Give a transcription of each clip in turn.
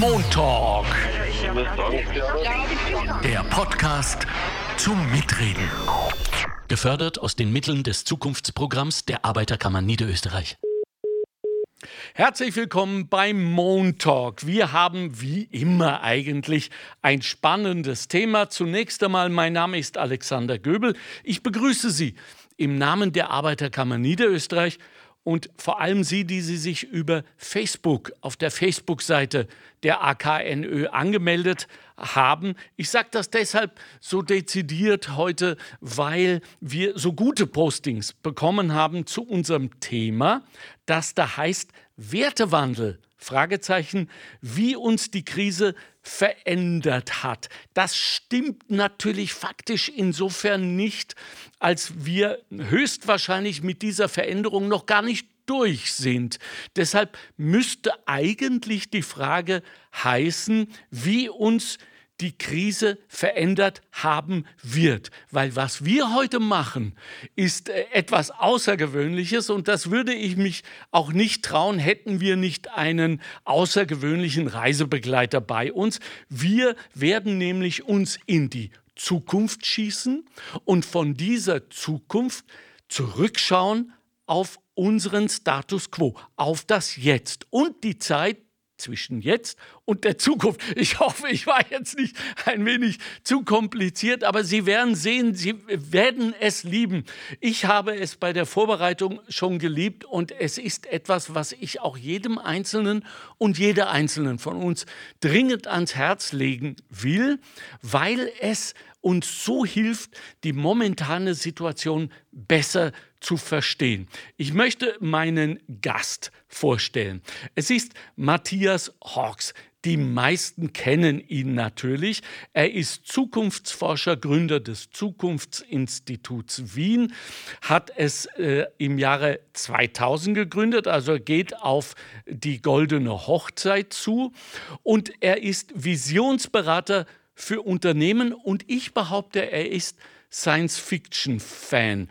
Montalk. Der Podcast zum Mitreden. Gefördert aus den Mitteln des Zukunftsprogramms der Arbeiterkammer Niederösterreich. Herzlich willkommen beim Montalk. Wir haben wie immer eigentlich ein spannendes Thema. Zunächst einmal, mein Name ist Alexander Göbel. Ich begrüße Sie im Namen der Arbeiterkammer Niederösterreich und vor allem Sie, die Sie sich über Facebook auf der Facebook-Seite der AKNÖ angemeldet haben. Ich sage das deshalb so dezidiert heute, weil wir so gute Postings bekommen haben zu unserem Thema, das da heißt Wertewandel. Fragezeichen, wie uns die Krise verändert hat. Das stimmt natürlich faktisch insofern nicht, als wir höchstwahrscheinlich mit dieser Veränderung noch gar nicht durch sind. Deshalb müsste eigentlich die Frage heißen, wie uns die Krise verändert haben wird. Weil was wir heute machen, ist äh, etwas Außergewöhnliches und das würde ich mich auch nicht trauen, hätten wir nicht einen außergewöhnlichen Reisebegleiter bei uns. Wir werden nämlich uns in die Zukunft schießen und von dieser Zukunft zurückschauen auf unseren Status quo, auf das Jetzt und die Zeit zwischen jetzt und der Zukunft. Ich hoffe, ich war jetzt nicht ein wenig zu kompliziert, aber Sie werden sehen, Sie werden es lieben. Ich habe es bei der Vorbereitung schon geliebt und es ist etwas, was ich auch jedem Einzelnen und jeder Einzelnen von uns dringend ans Herz legen will, weil es uns so hilft, die momentane Situation besser zu verstehen. Ich möchte meinen Gast vorstellen. Es ist Matthias Hawks. Die meisten kennen ihn natürlich. Er ist Zukunftsforscher, Gründer des Zukunftsinstituts Wien, hat es äh, im Jahre 2000 gegründet, also geht auf die goldene Hochzeit zu. Und er ist Visionsberater für Unternehmen und ich behaupte, er ist Science-Fiction-Fan.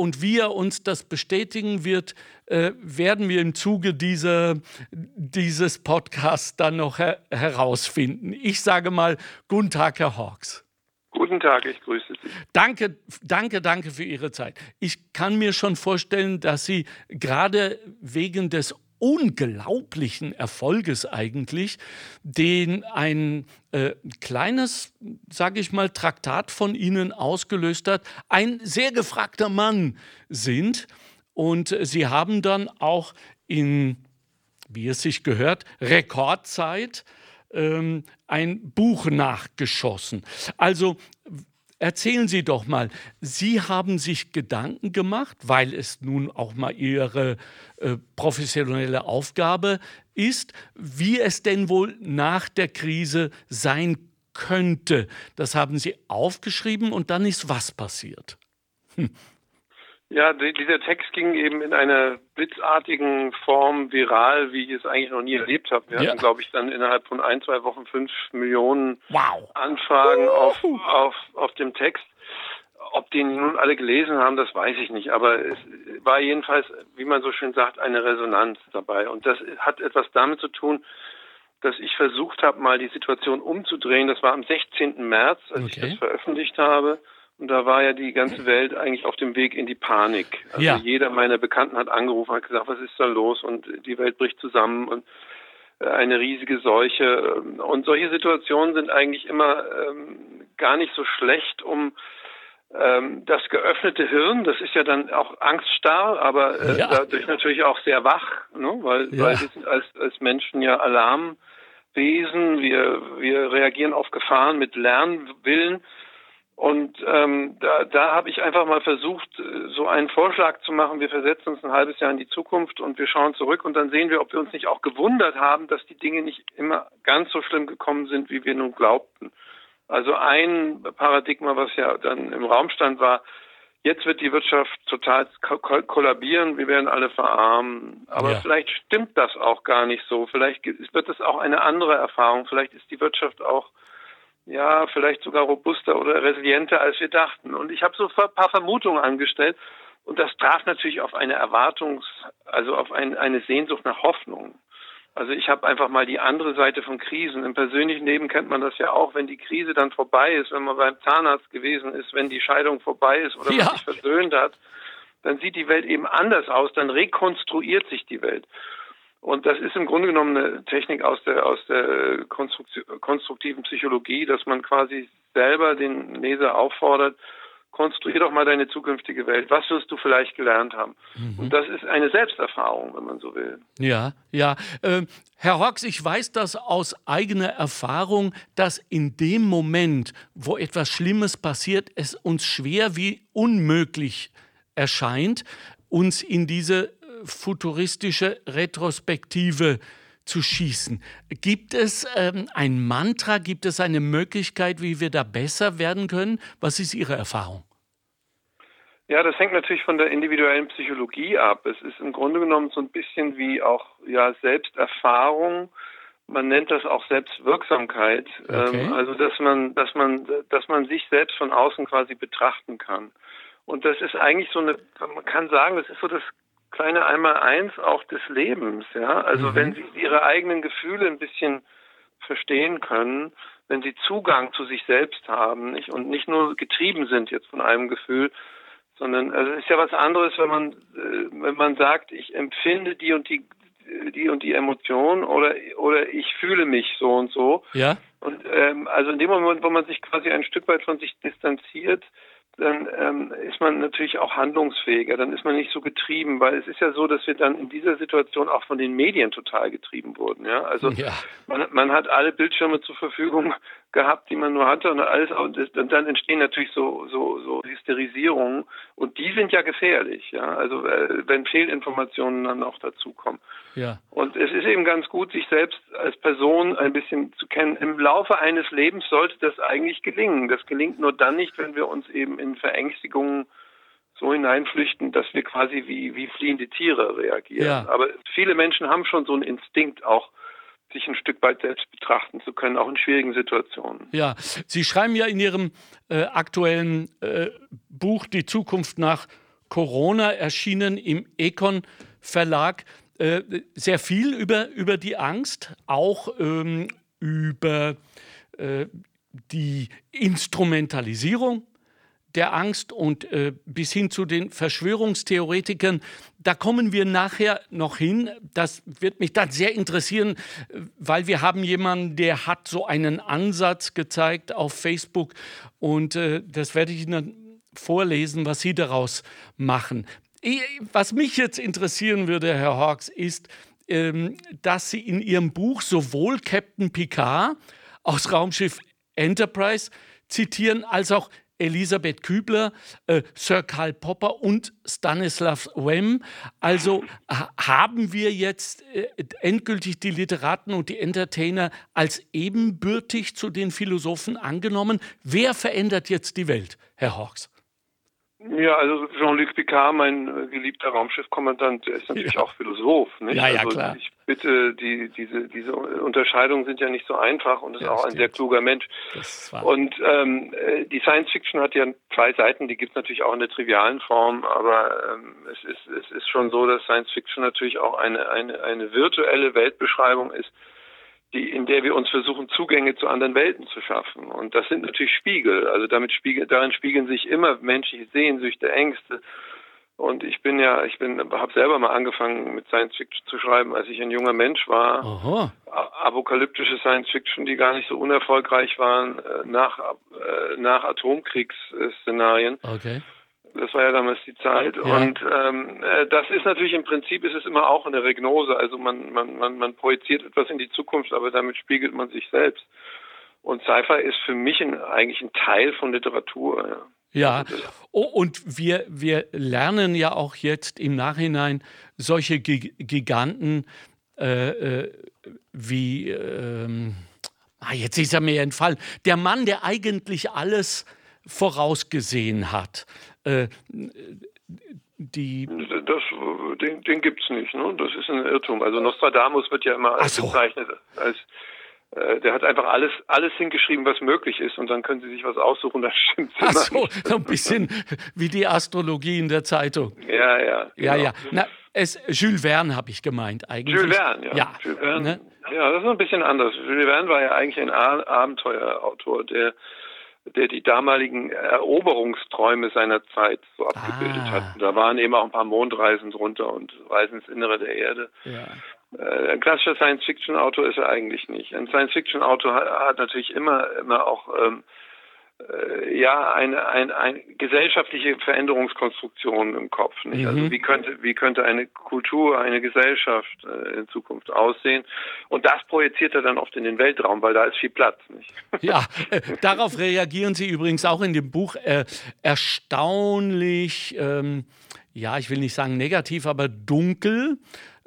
Und wie er uns das bestätigen wird, äh, werden wir im Zuge dieser, dieses Podcasts dann noch her herausfinden. Ich sage mal, guten Tag, Herr Hawks. Guten Tag, ich grüße Sie. Danke, danke, danke für Ihre Zeit. Ich kann mir schon vorstellen, dass Sie gerade wegen des unglaublichen Erfolges eigentlich, den ein äh, kleines, sage ich mal, Traktat von Ihnen ausgelöst hat, ein sehr gefragter Mann sind. Und Sie haben dann auch in, wie es sich gehört, Rekordzeit ähm, ein Buch nachgeschossen. Also Erzählen Sie doch mal, Sie haben sich Gedanken gemacht, weil es nun auch mal Ihre äh, professionelle Aufgabe ist, wie es denn wohl nach der Krise sein könnte. Das haben Sie aufgeschrieben und dann ist was passiert? Hm. Ja, dieser Text ging eben in einer blitzartigen Form viral, wie ich es eigentlich noch nie erlebt habe. Wir ja. hatten, glaube ich, dann innerhalb von ein, zwei Wochen fünf Millionen wow. Anfragen auf, auf, auf dem Text. Ob die nun alle gelesen haben, das weiß ich nicht. Aber es war jedenfalls, wie man so schön sagt, eine Resonanz dabei. Und das hat etwas damit zu tun, dass ich versucht habe, mal die Situation umzudrehen. Das war am 16. März, als okay. ich das veröffentlicht habe. Und da war ja die ganze Welt eigentlich auf dem Weg in die Panik. Also ja. jeder meiner Bekannten hat angerufen, hat gesagt, was ist da los? Und die Welt bricht zusammen und äh, eine riesige Seuche. Und solche Situationen sind eigentlich immer ähm, gar nicht so schlecht, um ähm, das geöffnete Hirn, das ist ja dann auch angststarr, aber äh, ja. dadurch natürlich auch sehr wach, ne? weil, ja. weil wir sind als, als Menschen ja Alarmwesen, wir, wir reagieren auf Gefahren mit Lernwillen und ähm, da, da habe ich einfach mal versucht, so einen Vorschlag zu machen. Wir versetzen uns ein halbes Jahr in die Zukunft und wir schauen zurück und dann sehen wir, ob wir uns nicht auch gewundert haben, dass die Dinge nicht immer ganz so schlimm gekommen sind, wie wir nun glaubten. Also ein Paradigma, was ja dann im Raum stand, war, jetzt wird die Wirtschaft total kollabieren, wir werden alle verarmen. Aber ja. vielleicht stimmt das auch gar nicht so. Vielleicht wird es auch eine andere Erfahrung. Vielleicht ist die Wirtschaft auch ja, vielleicht sogar robuster oder resilienter, als wir dachten. Und ich habe so ein paar Vermutungen angestellt. Und das traf natürlich auf eine Erwartungs-, also auf ein, eine Sehnsucht nach Hoffnung. Also ich habe einfach mal die andere Seite von Krisen. Im persönlichen Leben kennt man das ja auch, wenn die Krise dann vorbei ist, wenn man beim Zahnarzt gewesen ist, wenn die Scheidung vorbei ist oder ja. man sich versöhnt hat, dann sieht die Welt eben anders aus, dann rekonstruiert sich die Welt. Und das ist im Grunde genommen eine Technik aus der, aus der konstruktiven Psychologie, dass man quasi selber den Leser auffordert, konstruier doch mal deine zukünftige Welt. Was wirst du vielleicht gelernt haben? Mhm. Und das ist eine Selbsterfahrung, wenn man so will. Ja, ja. Äh, Herr Hawks, ich weiß das aus eigener Erfahrung, dass in dem Moment, wo etwas Schlimmes passiert, es uns schwer wie unmöglich erscheint, uns in diese futuristische Retrospektive zu schießen. Gibt es ähm, ein Mantra, gibt es eine Möglichkeit, wie wir da besser werden können? Was ist Ihre Erfahrung? Ja, das hängt natürlich von der individuellen Psychologie ab. Es ist im Grunde genommen so ein bisschen wie auch ja, Selbsterfahrung. Man nennt das auch Selbstwirksamkeit. Okay. Ähm, also dass man, dass man, dass man sich selbst von außen quasi betrachten kann. Und das ist eigentlich so eine, man kann sagen, das ist so das kleine Einmaleins auch des Lebens, ja. Also mhm. wenn sie ihre eigenen Gefühle ein bisschen verstehen können, wenn sie Zugang zu sich selbst haben nicht, und nicht nur getrieben sind jetzt von einem Gefühl, sondern also es ist ja was anderes, wenn man äh, wenn man sagt, ich empfinde die und die die und die Emotion oder oder ich fühle mich so und so. Ja. Und ähm, also in dem Moment, wo man sich quasi ein Stück weit von sich distanziert, dann ähm, ist man natürlich auch handlungsfähiger, dann ist man nicht so getrieben, weil es ist ja so, dass wir dann in dieser Situation auch von den Medien total getrieben wurden. Ja, also ja. Man, man hat alle Bildschirme zur Verfügung gehabt, die man nur hatte und alles und dann entstehen natürlich so so so Hysterisierungen und die sind ja gefährlich, ja. Also äh, wenn Fehlinformationen dann auch dazukommen. Ja. Und es ist eben ganz gut, sich selbst als Person ein bisschen zu kennen. Im Laufe eines Lebens sollte das eigentlich gelingen. Das gelingt nur dann nicht, wenn wir uns eben in Verängstigungen so hineinflüchten, dass wir quasi wie, wie fliehende Tiere reagieren. Ja. Aber viele Menschen haben schon so einen Instinkt auch, sich ein Stück weit selbst betrachten zu können, auch in schwierigen Situationen. Ja, Sie schreiben ja in Ihrem äh, aktuellen äh, Buch Die Zukunft nach Corona, erschienen im Econ Verlag, äh, sehr viel über, über die Angst, auch ähm, über äh, die Instrumentalisierung der Angst und äh, bis hin zu den Verschwörungstheoretikern. Da kommen wir nachher noch hin. Das wird mich dann sehr interessieren, weil wir haben jemanden, der hat so einen Ansatz gezeigt auf Facebook und äh, das werde ich Ihnen vorlesen, was Sie daraus machen. Was mich jetzt interessieren würde, Herr Hawks, ist, ähm, dass Sie in Ihrem Buch sowohl Captain Picard aus Raumschiff Enterprise zitieren, als auch Elisabeth Kübler, äh, Sir Karl Popper und Stanislav Wem. Also haben wir jetzt äh, endgültig die Literaten und die Entertainer als ebenbürtig zu den Philosophen angenommen. Wer verändert jetzt die Welt, Herr Hawks? Ja, also Jean-Luc Picard, mein äh, geliebter Raumschiffkommandant, der ist natürlich ja. auch Philosoph. Nicht? Ja, ja, also klar. Ich bitte, die, diese, diese Unterscheidungen sind ja nicht so einfach und ist ja, auch stimmt. ein sehr kluger Mensch. Und ähm, äh, die Science Fiction hat ja zwei Seiten, die gibt es natürlich auch in der trivialen Form, aber ähm, es, ist, es ist schon so, dass Science Fiction natürlich auch eine, eine, eine virtuelle Weltbeschreibung ist, die, in der wir uns versuchen, Zugänge zu anderen Welten zu schaffen. Und das sind natürlich Spiegel. Also damit spiegel, darin spiegeln sich immer menschliche Sehnsüchte, Ängste. Und ich bin ja, ich bin, habe selber mal angefangen mit Science Fiction zu schreiben, als ich ein junger Mensch war. Aha. Apokalyptische Science Fiction, die gar nicht so unerfolgreich waren äh, nach äh, nach Atomkriegsszenarien. Okay. Das war ja damals die Zeit. Ja. Und ähm, äh, das ist natürlich im Prinzip ist es immer auch eine Regnose. Also man, man, man, man projiziert etwas in die Zukunft, aber damit spiegelt man sich selbst. Und Sci-Fi ist für mich ein, eigentlich ein Teil von Literatur. Ja. Ja, also oh, und wir, wir lernen ja auch jetzt im Nachhinein solche Giganten äh, äh, wie, ähm, ah, jetzt ist er mir entfallen, der Mann, der eigentlich alles vorausgesehen hat. Äh, die das, den den gibt es nicht, ne? das ist ein Irrtum. Also Nostradamus wird ja immer als so. bezeichnet als Äh, der hat einfach alles, alles hingeschrieben, was möglich ist, und dann können Sie sich was aussuchen, das stimmt. Ach so, so ein bisschen wie die Astrologie in der Zeitung. Ja, ja. Genau. Ja, ja. Na, es, Jules Verne habe ich gemeint eigentlich. Jules Verne, ja. Ja, Jules Verne, ne? ja das ist ein bisschen anders. Jules Verne war ja eigentlich ein Abenteuerautor, der der die damaligen Eroberungsträume seiner Zeit so abgebildet ah. hat. Da waren eben auch ein paar Mondreisen drunter und Reisen ins Innere der Erde. Ja. Äh, ein klassischer Science-Fiction-Autor ist er eigentlich nicht. Ein Science-Fiction-Autor hat, hat, natürlich immer, immer auch ähm, äh, ja eine, eine, eine gesellschaftliche Veränderungskonstruktion im Kopf. Nicht? Also mhm. Wie könnte wie könnte eine Kultur, eine Gesellschaft äh, in Zukunft aussehen? Und das projiziert er dann oft in den Weltraum, weil da ist viel Platz. Nicht? Ja, äh, darauf reagieren Sie übrigens auch in dem Buch äh, erstaunlich. Ähm, ja, ich will nicht sagen negativ, aber dunkel.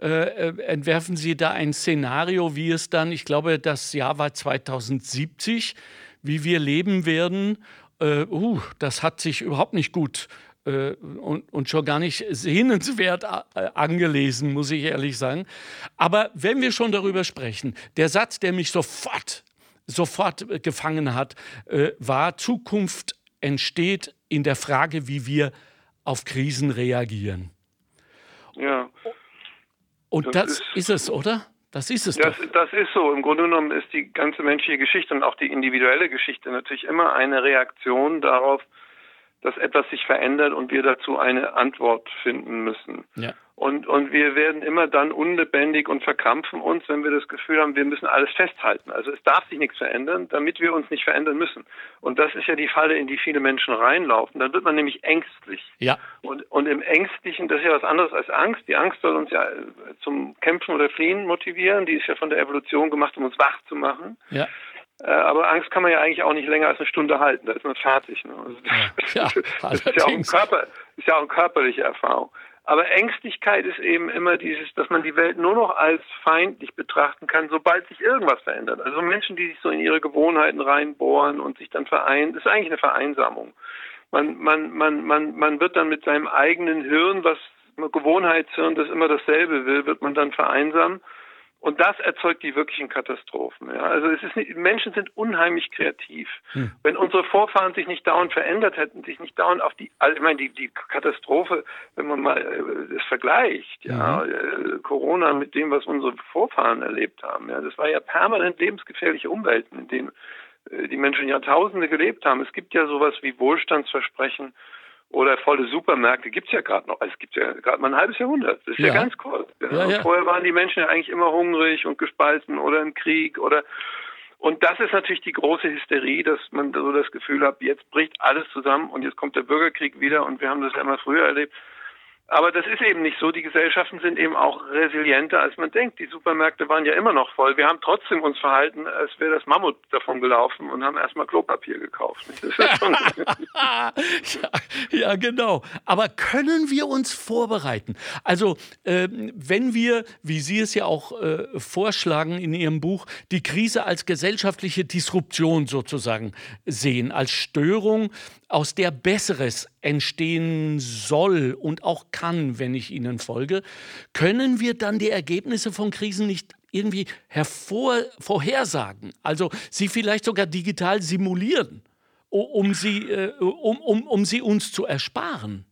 Äh, äh, entwerfen Sie da ein Szenario, wie es dann, ich glaube, das Jahr war 2070, wie wir leben werden. Äh, uh, das hat sich überhaupt nicht gut äh, und, und, schon gar nicht sehnenswert äh, angelesen, muss ich ehrlich sagen. Aber wenn wir schon darüber sprechen, der Satz, der mich sofort, sofort gefangen hat, äh, war, Zukunft entsteht in der Frage, wie wir auf Krisen reagieren. Ja. Und das, das ist, ist, es, oder? Das ist es. Das, das, ist so. Im Grunde genommen ist die ganze menschliche Geschichte und auch die individuelle Geschichte natürlich immer eine Reaktion darauf, dass etwas sich verändert und wir dazu eine Antwort finden müssen. Ja. Und, und wir werden immer dann unlebendig und verkrampfen uns, wenn wir das Gefühl haben, wir müssen alles festhalten. Also es darf sich nichts verändern, damit wir uns nicht verändern müssen. Und das ist ja die Falle, in die viele Menschen reinlaufen. Dann wird man nämlich ängstlich. Ja. Und, und im Ängstlichen, das ist ja was anderes als Angst. Die Angst soll uns ja zum Kämpfen oder Fliehen motivieren. Die ist ja von der Evolution gemacht, um uns wach zu machen. Ja. Äh, aber Angst kann man ja eigentlich auch nicht länger als eine Stunde halten. Da ist man fertig. Ne? Also ja, das, ist ja, auch ein Körper, ist ja auch eine körperliche Erfahrung. Aber Ängstlichkeit ist eben immer dieses, dass man die Welt nur noch als feindlich betrachten kann, sobald sich irgendwas verändert. Also Menschen, die sich so in ihre Gewohnheiten reinbohren und sich dann vereinen, ist eigentlich eine Vereinsamung. Man, man, man, man, man wird dann mit seinem eigenen Hirn, was Gewohnheitshirn, das immer dasselbe will, wird man dann vereinsamen und das erzeugt die wirklichen Katastrophen. Ja. Also es ist nicht, Menschen sind unheimlich kreativ. Hm. Wenn unsere Vorfahren sich nicht dauernd verändert hätten, sich nicht dauernd auf die, also ich meine, die, die Katastrophe, wenn man mal äh, es vergleicht, ja, mhm. äh, Corona mit dem, was unsere Vorfahren erlebt haben, ja, das war ja permanent lebensgefährliche Umwelten, in denen äh, die Menschen Jahrtausende gelebt haben. Es gibt ja sowas wie Wohlstandsversprechen oder volle Supermärkte gibt es ja gerade noch. Also es gibt ja gerade mal ein halbes Jahrhundert. Das ist ja, ja ganz kurz. Ja. Ja, Vorher waren die Menschen ja eigentlich immer hungrig und gespalten oder im Krieg oder und das ist natürlich die große Hysterie, dass man so das Gefühl hat, jetzt bricht alles zusammen und jetzt kommt der Bürgerkrieg wieder und wir haben das ja immer früher erlebt. Aber das ist eben nicht so. Die Gesellschaften sind eben auch resilienter, als man denkt. Die Supermärkte waren ja immer noch voll. Wir haben trotzdem uns verhalten, als wäre das Mammut davon gelaufen und haben erstmal Klopapier gekauft. ja, ja, genau. Aber können wir uns vorbereiten? Also, äh, wenn wir, wie Sie es ja auch äh, vorschlagen in Ihrem Buch, die Krise als gesellschaftliche Disruption sozusagen sehen, als Störung, aus der Besseres entstehen soll und auch kann, wenn ich Ihnen folge, können wir dann die Ergebnisse von Krisen nicht irgendwie hervor, vorhersagen, also sie vielleicht sogar digital simulieren, um sie, äh, um, um, um sie uns zu ersparen.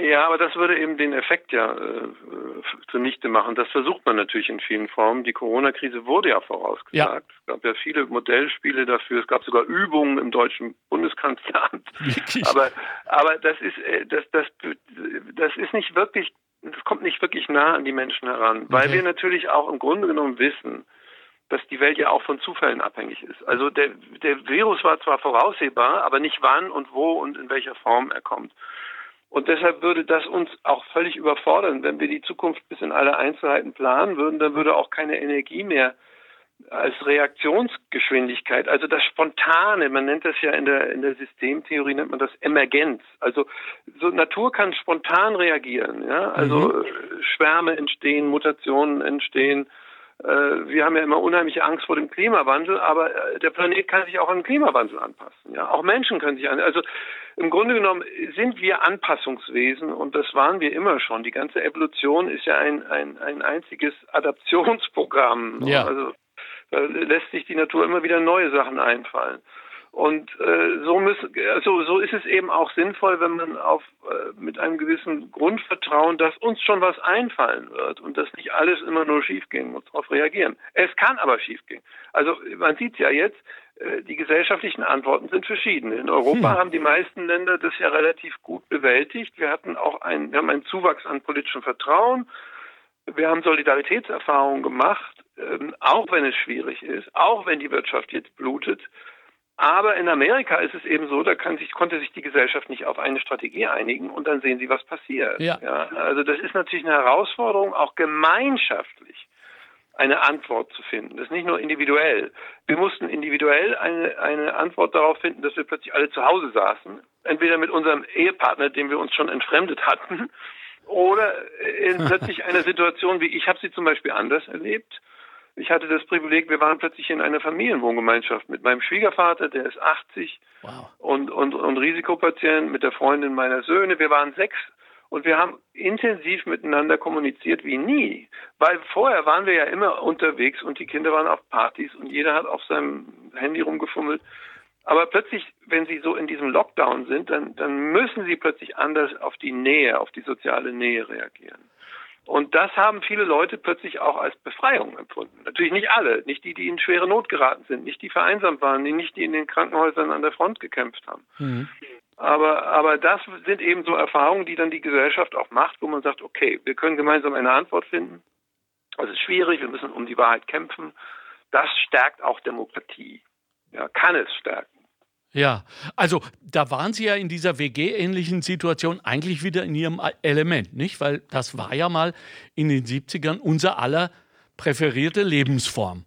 Ja, aber das würde eben den Effekt ja äh, zunichte machen. Das versucht man natürlich in vielen Formen. Die Corona-Krise wurde ja vorausgesagt. Ja. Es gab ja viele Modellspiele dafür. Es gab sogar Übungen im deutschen Bundeskanzleramt. aber, aber das ist, äh, das, das, das ist nicht wirklich, das kommt nicht wirklich nah an die Menschen heran, weil wir natürlich auch im Grunde genommen wissen, dass die Welt ja auch von Zufällen abhängig ist. Also der, der Virus war zwar voraussehbar, aber nicht wann und wo und in welcher Form er kommt. Und deshalb würde das uns auch völlig überfordern. Wenn wir die Zukunft bis in alle Einzelheiten planen würden, dann würde auch keine Energie mehr als Reaktionsgeschwindigkeit, also das Spontane, man nennt das ja in der, in der Systemtheorie, nennt man das Emergenz. Also so Natur kann spontan reagieren, ja, also mhm. Schwärme entstehen, Mutationen entstehen, wir haben ja immer unheimliche Angst vor dem Klimawandel, aber äh, der Planet kann sich auch an den Klimawandel anpassen. Ja, auch Menschen können sich an. Also im Grunde genommen sind wir Anpassungswesen und das waren wir immer schon. Die ganze Evolution ist ja ein ein, ein einziges Adaptionsprogramm. Ja. Also Da lässt sich die Natur immer wieder neue Sachen einfallen. Und äh, so, müssen, also, so ist es eben auch sinnvoll, wenn man auf, äh, mit einem gewissen Grundvertrauen, dass uns schon was einfallen wird und dass nicht alles immer nur schiefgehen muss, darauf reagieren. Es kann aber schiefgehen. Also man sieht ja jetzt, äh, die gesellschaftlichen Antworten sind verschieden. In Europa hm. haben die meisten Länder das ja relativ gut bewältigt. Wir hatten auch einen, wir haben einen Zuwachs an politischem Vertrauen. Wir haben Solidaritätserfahrungen gemacht, ähm, auch wenn es schwierig ist, auch wenn die Wirtschaft jetzt blutet. Aber in Amerika ist es eben so, da sich, konnte sich die Gesellschaft nicht auf eine Strategie einigen und dann sehen sie, was passiert. Ja. ja. also das ist natürlich eine Herausforderung, auch gemeinschaftlich eine Antwort zu finden. Das ist nicht nur individuell. Wir mussten individuell eine, eine Antwort darauf finden, dass wir plötzlich alle zu Hause saßen. Entweder mit unserem Ehepartner, den wir uns schon entfremdet hatten, oder in plötzlich einer Situation, wie ich habe sie zum Beispiel anders erlebt ich hatte das Privileg, wir waren plötzlich in einer Familienwohngemeinschaft mit meinem Schwiegervater, der ist 80 wow. und, und, und Risikopatient, mit der Freundin meiner Söhne. Wir waren sechs und wir haben intensiv miteinander kommuniziert wie nie. Weil vorher waren wir ja immer unterwegs und die Kinder waren auf Partys und jeder hat auf seinem Handy rumgefummelt. Aber plötzlich, wenn sie so in diesem Lockdown sind, dann, dann müssen sie plötzlich anders auf die Nähe, auf die soziale Nähe reagieren. Und das haben viele Leute plötzlich auch als Befreiung empfunden. Natürlich nicht alle, nicht die, die in schwere Not geraten sind, nicht die vereinsamt waren, nicht die in den Krankenhäusern an der Front gekämpft haben. Mhm. Aber, aber das sind eben so Erfahrungen, die dann die Gesellschaft auch macht, wo man sagt, okay, wir können gemeinsam eine Antwort finden. Es ist schwierig, wir müssen um die Wahrheit kämpfen. Das stärkt auch Demokratie. Ja, kann es stärken. Ja, also da waren Sie ja in dieser WG-ähnlichen Situation eigentlich wieder in Ihrem Element, nicht? Weil das war ja mal in den 70ern unser aller präferierte Lebensform.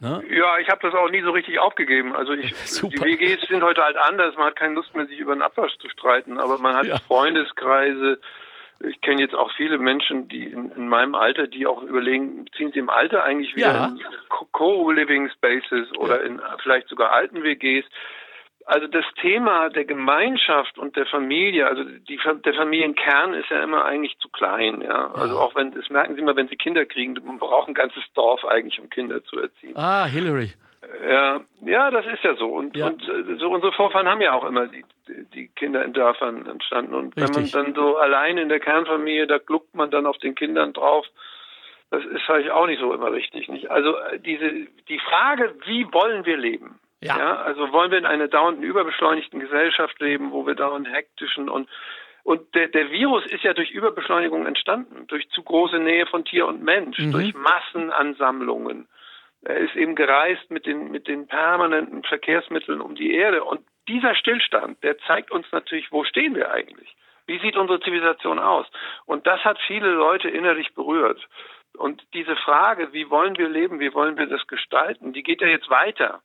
Ne? Ja, ich habe das auch nie so richtig aufgegeben. Also ich, die WGs sind heute halt anders. Man hat keine Lust mehr, sich über den Abwasch zu streiten, aber man hat ja. Freundeskreise. Ich kenne jetzt auch viele Menschen, die in, in, meinem Alter, die auch überlegen, ziehen sie im Alter eigentlich wieder ja. in Co-Living Spaces oder in vielleicht sogar alten WGs. Also das Thema der Gemeinschaft und der Familie, also die, der Familienkern ist ja immer eigentlich zu klein, ja. Also auch wenn, das merken Sie mal, wenn Sie Kinder kriegen, man braucht ein ganzes Dorf eigentlich, um Kinder zu erziehen. Ah, Hillary. Ja, ja, das ist ja so. Und, ja. und äh, so unsere Vorfahren haben ja auch immer die, die Kinder in Dörfern entstanden. Und Richtig. wenn man dann so allein in der Kernfamilie, da gluckt man dann auf den Kindern drauf. Das ist vielleicht auch nicht so immer richtig, nicht? Also äh, diese, die Frage, wie wollen wir leben? Ja. ja. Also wollen wir in einer dauernden überbeschleunigten Gesellschaft leben, wo wir dauernd hektischen und und der, der Virus ist ja durch Überbeschleunigung entstanden, durch zu große Nähe von Tier und Mensch, mhm. durch Massenansammlungen. Er ist eben gereist mit den, mit den permanenten Verkehrsmitteln um die Erde. Und dieser Stillstand, der zeigt uns natürlich, wo stehen wir eigentlich? Wie sieht unsere Zivilisation aus? Und das hat viele Leute innerlich berührt. Und diese Frage, wie wollen wir leben, wie wollen wir das gestalten, die geht ja jetzt weiter.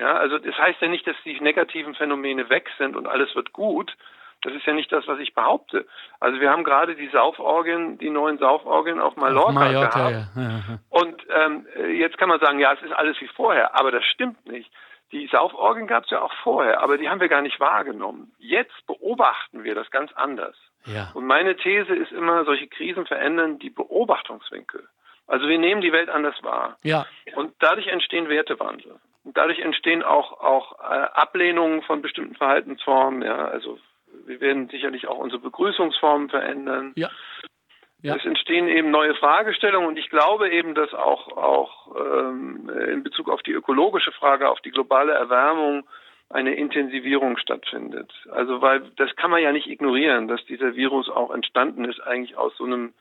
Ja, also das heißt ja nicht, dass die negativen Phänomene weg sind und alles wird gut. Das ist ja nicht das, was ich behaupte. Also wir haben gerade die Sauforgien, die neuen Sauforgien auf Mallorca, Mallorca gehabt. Ja. Ja. Und ähm, jetzt kann man sagen, ja, es ist alles wie vorher, aber das stimmt nicht. Die Sauforgien gab es ja auch vorher, aber die haben wir gar nicht wahrgenommen. Jetzt beobachten wir das ganz anders. Ja. Und meine These ist immer, solche Krisen verändern die Beobachtungswinkel. Also wir nehmen die Welt anders wahr. Ja. Und dadurch entstehen Wertewandel. Dadurch entstehen auch, auch äh, Ablehnungen von bestimmten Verhaltensformen. Ja, also wir werden sicherlich auch unsere Begrüßungsformen verändern. Ja. Ja. Es entstehen eben neue Fragestellungen und ich glaube eben, dass auch, auch ähm, in Bezug auf die ökologische Frage, auf die globale Erwärmung eine Intensivierung stattfindet. Also weil das kann man ja nicht ignorieren, dass dieser Virus auch entstanden ist eigentlich aus so einem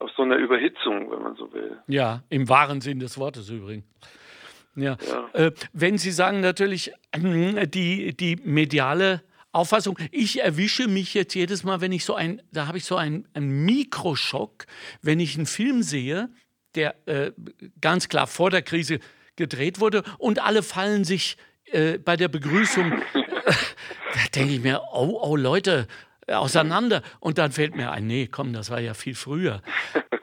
aus so einer Überhitzung, wenn man so will. Ja, im wahren Sinn des Wortes übrigens. Ja. ja. Äh, wenn Sie sagen natürlich, äh, die, die mediale Auffassung, ich erwische mich jetzt jedes Mal, wenn ich so ein, da habe ich so einen, einen Mikroschock, wenn ich einen Film sehe, der äh, ganz klar vor der Krise gedreht wurde und alle fallen sich äh, bei der Begrüßung, da denke ich mir, oh, oh Leute, auseinander. Und dann fällt mir ein, nee, komm, das war ja viel früher.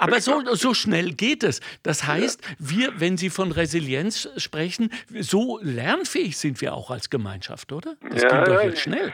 Aber so, so schnell geht es. Das heißt, wir, wenn Sie von Resilienz sprechen, so lernfähig sind wir auch als Gemeinschaft, oder? Das ja, geht doch jetzt schnell.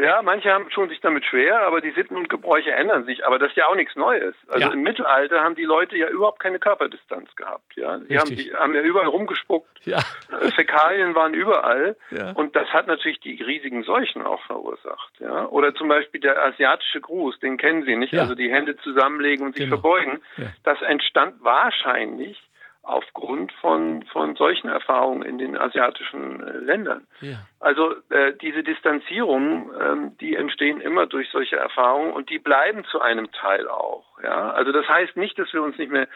Ja, manche haben schon sich damit schwer, aber die Sitten und Gebräuche ändern sich. Aber das ist ja auch nichts Neues. Also ja. im Mittelalter haben die Leute ja überhaupt keine Körperdistanz gehabt. Ja, die haben, die haben ja überall rumgespuckt. Ja. Äh, Fäkalien waren überall. Ja. Und das hat natürlich die riesigen Seuchen auch verursacht. Ja, oder zum Beispiel der asiatische Gruß, den kennen Sie nicht. Also die Hände zusammenlegen und sich genau. verbeugen. Das entstand wahrscheinlich aufgrund von, von solchen Erfahrungen in den asiatischen äh, Ländern. Ja. Also äh, diese Distanzierungen, ähm, die entstehen immer durch solche Erfahrungen und die bleiben zu einem Teil auch. Ja? Also das heißt nicht, dass wir uns nicht mehr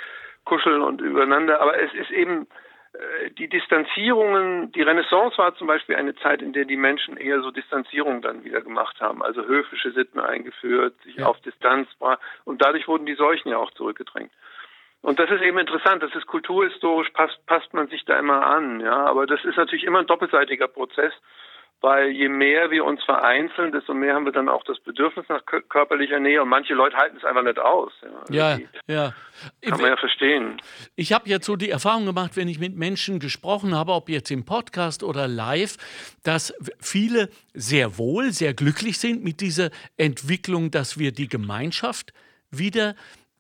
kuscheln und übereinander, aber es ist eben äh, die Distanzierungen, die Renaissance war zum Beispiel eine Zeit, in der die Menschen eher so Distanzierung dann wieder gemacht haben, also höfische Sitten eingeführt, sich ja. auf Distanz war und dadurch wurden die Seuchen ja auch zurückgedrängt. Und das ist eben interessant, das ist kulturhistorisch, passt, passt man sich da immer an, ja. Aber das ist natürlich immer ein doppelseitiger Prozess, weil je mehr wir uns vereinzeln, desto mehr haben wir dann auch das Bedürfnis nach körperlicher Nähe und manche Leute halten es einfach nicht aus. Ja, also ja. ja. Kann man ja verstehen. Ich habe jetzt so die Erfahrung gemacht, wenn ich mit Menschen gesprochen habe, ob jetzt im Podcast oder live, dass viele sehr wohl, sehr glücklich sind mit dieser Entwicklung, dass wir die Gemeinschaft wieder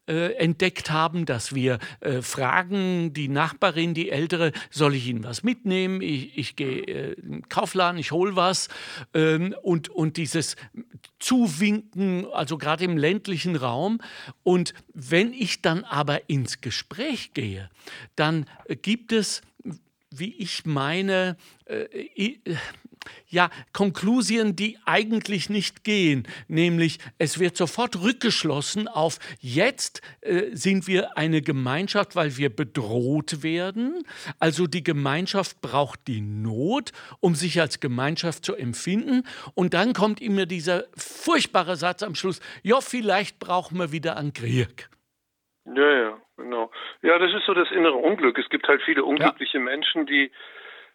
äh, entdeckt haben, dass wir äh, fragen, die Nachbarin, die Ältere, soll ich Ihnen was mitnehmen? Ich, ich gehe äh, in den Kaufladen, ich hole was. Ähm, und, und dieses Zuwinken, also gerade im ländlichen Raum. Und wenn ich dann aber ins Gespräch gehe, dann gibt es wie ich meine, äh, ja, Konklusien, die eigentlich nicht gehen. Nämlich, es wird sofort rückgeschlossen auf, jetzt äh, sind wir eine Gemeinschaft, weil wir bedroht werden. Also die Gemeinschaft braucht die Not, um sich als Gemeinschaft zu empfinden. Und dann kommt immer dieser furchtbare Satz am Schluss, ja, vielleicht brauchen wir wieder einen Krieg. Ja, ja, genau. Ja, das ist so das innere Unglück. Es gibt halt viele unglückliche ja. Menschen, die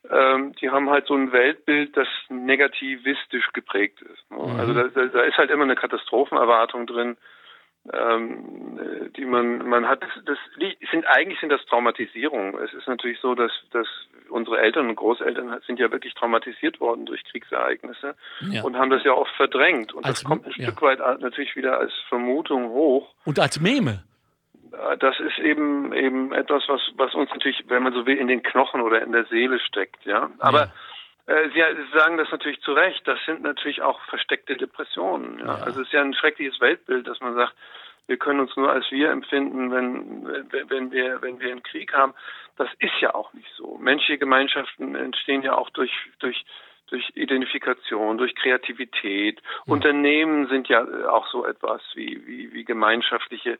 ähm, die haben halt so ein Weltbild, das negativistisch geprägt ist. Ne? Mhm. Also da, da, ist halt immer eine Katastrophenerwartung drin, ähm, die man man hat. Das, das sind eigentlich sind das Traumatisierungen. Es ist natürlich so, dass dass unsere Eltern und Großeltern sind ja wirklich traumatisiert worden durch Kriegsereignisse ja. und haben das ja oft verdrängt. Und als, das kommt ein ja. Stück weit natürlich wieder als Vermutung hoch. Und als Meme das ist eben eben etwas, was was uns natürlich, wenn man so will, in den Knochen oder in der Seele steckt, ja. Aber ja. Äh, Sie sagen das natürlich zu Recht. Das sind natürlich auch versteckte Depressionen. Ja? ja. Also es ist ja ein schreckliches Weltbild, dass man sagt, wir können uns nur als wir empfinden, wenn wenn wir wenn wir einen Krieg haben. Das ist ja auch nicht so. Menschliche Gemeinschaften entstehen ja auch durch durch durch Identifikation, durch Kreativität. Mhm. Unternehmen sind ja auch so etwas wie, wie, wie gemeinschaftliche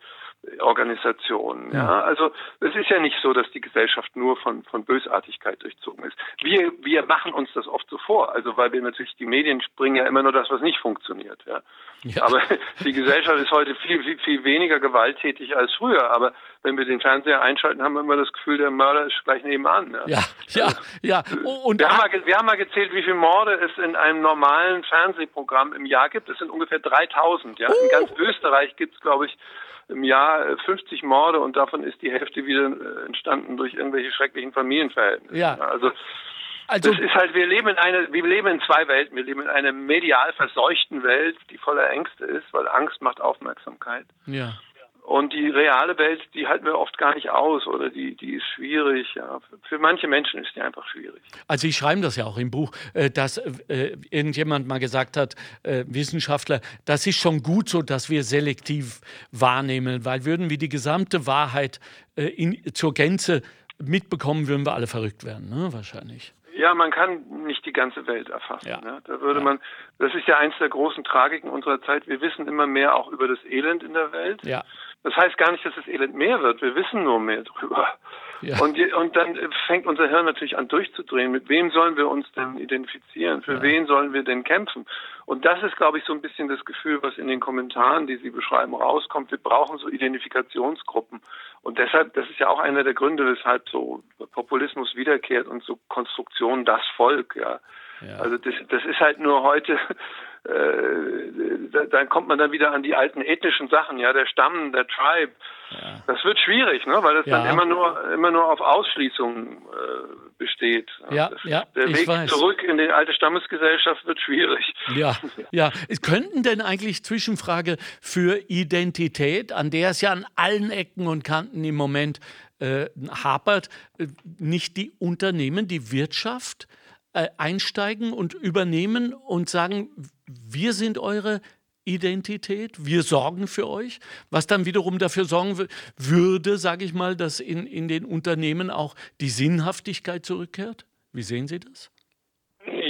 Organisationen. Ja. ja. Also es ist ja nicht so, dass die Gesellschaft nur von, von Bösartigkeit durchzogen ist. Wir, wir machen uns das oft so vor, also weil wir natürlich, die Medien springen ja immer nur das, was nicht funktioniert. Ja. ja. Aber die Gesellschaft ist heute viel, viel, viel weniger gewalttätig als früher. Aber wenn wir den Fernseher einschalten, haben wir immer das Gefühl, der Mörder ist gleich nebenan. Ja, ja, ja. Also, ja. Und wir, haben mal, wir haben mal gezählt, wie viele Morde es in einem normalen Fernsehprogramm im Jahr gibt. Es sind ungefähr 3000. Ja. Uh. In ganz Österreich gibt es, glaube ich, im Jahr 50 Morde und davon ist die Hälfte wieder äh, entstanden durch irgendwelche schrecklichen Familienverhältnisse. Ja. Also, also das ist halt, wir leben in einer, wir leben in zwei Welten. Wir leben in einer medial verseuchten Welt, die voller Ängste ist, weil Angst macht Aufmerksamkeit. Ja. Und die reale Welt, die halten wir oft gar nicht aus oder die, die ist schwierig. Ja. Für manche Menschen ist die einfach schwierig. Also Sie schreiben das ja auch im Buch, äh, dass äh, irgendjemand mal gesagt hat, äh, Wissenschaftler, das ist schon gut so, dass wir selektiv wahrnehmen, weil würden wir die gesamte Wahrheit in, zur Gänze mitbekommen, würden wir alle verrückt werden, ne? wahrscheinlich. Ja, man kann nicht die ganze Welt erfassen. Ja. Ne? Da würde ja. man, das ist ja eins der großen Tragiken unserer Zeit. Wir wissen immer mehr auch über das Elend in der Welt. Ja. Das heißt gar nicht, dass das Elend mehr wird. Wir wissen nur mehr drüber. Ja. Und, und dann fängt unser Hirn natürlich an durchzudrehen. Mit wem sollen wir uns denn identifizieren? Für ja. wen sollen wir denn kämpfen? Und das ist, glaube ich, so ein bisschen das Gefühl, was in den Kommentaren, die Sie beschreiben, rauskommt. Wir brauchen so Identifikationsgruppen. Und deshalb, das ist ja auch einer der Gründe, weshalb so Populismus wiederkehrt und so Konstruktion das Volk, ja Ja. Also das, das ist halt nur heute äh, dann kommt man dann wieder an die alten ethnischen Sachen, ja, der Stamm, der Tribe. Ja. Das wird schwierig, ne, weil das ja. dann immer nur immer nur auf Ausschließung äh, besteht. Ja, das, ja, der Weg weiß. zurück in die alte Stammesgesellschaft wird schwierig. Ja, ja. Es könnten denn eigentlich Zwischenfrage für Identität, an der es ja an allen Ecken und Kanten im Moment äh, hapert, äh, nicht die Unternehmen, die Wirtschaft äh, einsteigen und übernehmen und sagen, wir sind eure Identität, wir sorgen für euch, was dann wiederum dafür sorgen würde, sage ich mal, dass in, in den Unternehmen auch die Sinnhaftigkeit zurückkehrt? Wie sehen Sie das?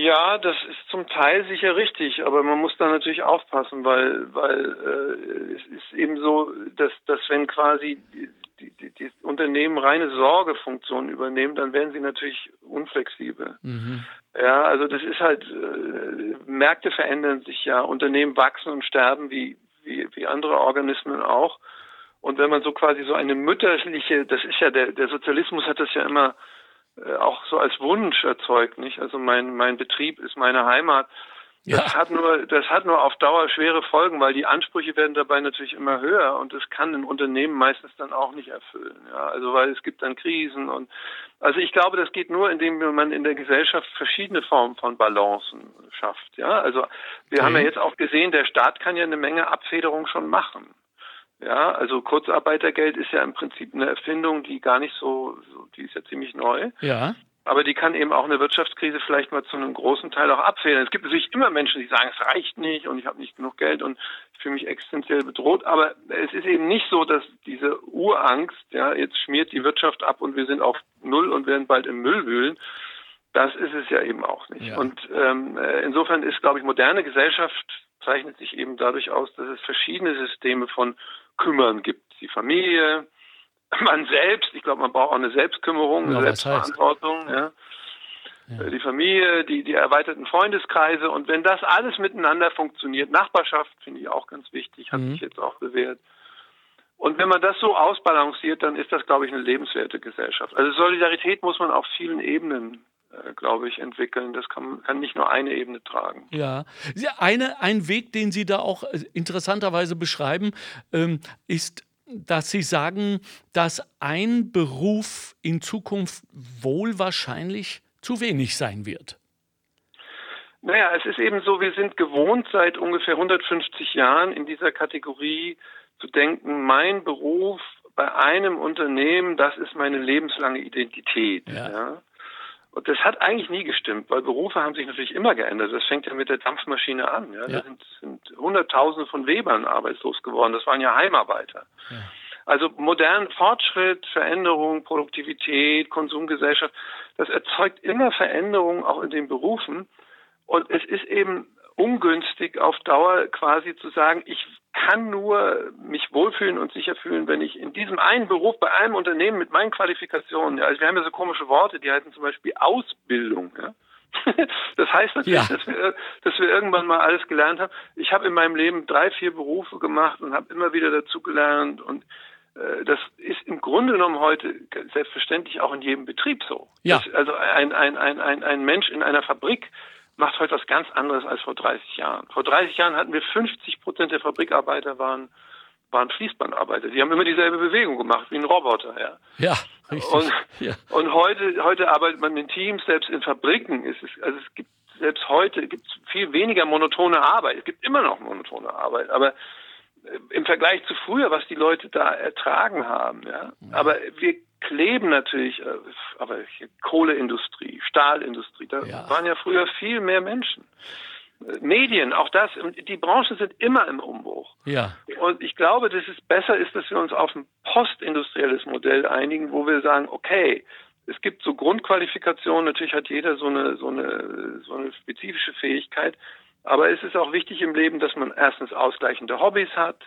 Ja, das ist zum Teil sicher richtig, aber man muss da natürlich aufpassen, weil, weil äh, es ist eben so, dass, dass wenn quasi die, die, die Unternehmen reine Sorgefunktionen übernehmen, dann werden sie natürlich unflexibel. Mhm. Ja, also das ist halt, äh, Märkte verändern sich ja, Unternehmen wachsen und sterben wie, wie, wie andere Organismen auch. Und wenn man so quasi so eine mütterliche, das ist ja der, der Sozialismus hat das ja immer auch so als Wunsch erzeugt, nicht? Also mein, mein Betrieb ist meine Heimat. Ja. Das hat nur, das hat nur auf Dauer schwere Folgen, weil die Ansprüche werden dabei natürlich immer höher und das kann ein Unternehmen meistens dann auch nicht erfüllen. Ja, also weil es gibt dann Krisen und also ich glaube, das geht nur, indem man in der Gesellschaft verschiedene Formen von Balancen schafft. Ja, also wir okay. haben ja jetzt auch gesehen, der Staat kann ja eine Menge Abfederung schon machen. Ja, also Kurzarbeitergeld ist ja im Prinzip eine Erfindung, die gar nicht so, die ist ja ziemlich neu. Ja. Aber die kann eben auch eine Wirtschaftskrise vielleicht mal zu einem großen Teil auch abfedern. Es gibt natürlich immer Menschen, die sagen, es reicht nicht und ich habe nicht genug Geld und ich fühle mich existenziell bedroht. Aber es ist eben nicht so, dass diese Urangst, ja, jetzt schmiert die Wirtschaft ab und wir sind auf Null und werden bald im Müll wühlen. Das ist es ja eben auch nicht. Ja. Und ähm, äh, insofern ist, glaube ich, moderne Gesellschaft zeichnet sich eben dadurch aus, dass es verschiedene Systeme von Kümmern gibt. Die Familie, man selbst, ich glaube, man braucht auch eine Selbstkümmerung, eine ja, Selbstverantwortung, ja. ja. Die Familie, die, die erweiterten Freundeskreise und wenn das alles miteinander funktioniert, Nachbarschaft finde ich auch ganz wichtig, hat mhm. sich jetzt auch bewährt. Und wenn man das so ausbalanciert, dann ist das, glaube ich, eine lebenswerte Gesellschaft. Also Solidarität muss man auf vielen Ebenen glaube ich, entwickeln. Das kann, kann, nicht nur eine Ebene tragen. Ja, eine, ein Weg, den Sie da auch äh, interessanterweise beschreiben, ähm, ist dass Sie sagen, dass ein Beruf in Zukunft wohl wahrscheinlich zu wenig sein wird. Naja, es ist eben so, wir sind gewohnt seit ungefähr 150 Jahren in dieser Kategorie zu denken, mein Beruf bei einem Unternehmen, das ist meine lebenslange Identität. Ja. ja. Und das hat eigentlich nie gestimmt, weil Berufe haben sich natürlich immer geändert. Das fängt ja mit der Dampfmaschine an. Ja? ja. Da sind, sind Hunderttausende von Webern arbeitslos geworden. Das waren ja Heimarbeiter. Ja. Also modern Fortschritt, Veränderung, Produktivität, Konsumgesellschaft, das erzeugt immer Veränderungen auch in den Berufen. Und es ist eben ungünstig auf Dauer quasi zu sagen, ich kann nur mich wohlfühlen und sicher fühlen, wenn ich in diesem einen Beruf bei einem Unternehmen mit meinen Qualifikationen, ja, also wir haben ja so komische Worte, die heißen zum Beispiel Ausbildung, ja. Das heißt natürlich, ja. dass, wir, dass wir irgendwann mal alles gelernt haben. Ich habe in meinem Leben drei, vier Berufe gemacht und habe immer wieder dazu gelernt und äh, das ist im Grunde genommen heute selbstverständlich auch in jedem Betrieb so. Ja. Das, also ein, ein, ein, ein, ein Mensch in einer Fabrik macht heute was ganz anderes als vor 30 Jahren. Vor 30 Jahren hatten wir 50 Prozent der Fabrikarbeiter waren waren Fließbandarbeiter. Die haben immer dieselbe Bewegung gemacht wie ein Roboter. Ja, ja richtig. Und, ja. und heute heute arbeitet man in Teams, selbst in Fabriken ist es also es gibt selbst heute gibt es viel weniger monotone Arbeit. Es gibt immer noch monotone Arbeit, aber äh, im Vergleich zu früher, was die Leute da ertragen haben, ja. ja. Aber wir kleben natürlich, äh, aber Kohleindustrie, Stahlindustrie, da ja. waren ja früher viel mehr Menschen. Medien, auch das, die Branchen sind immer im Umbruch. Ja. Und ich glaube, dass es besser ist, dass wir uns auf ein postindustrielles Modell einigen, wo wir sagen, okay, es gibt so Grundqualifikationen, natürlich hat jeder so eine, so eine, so eine spezifische Fähigkeit, aber es ist auch wichtig im Leben, dass man erstens ausgleichende Hobbys hat,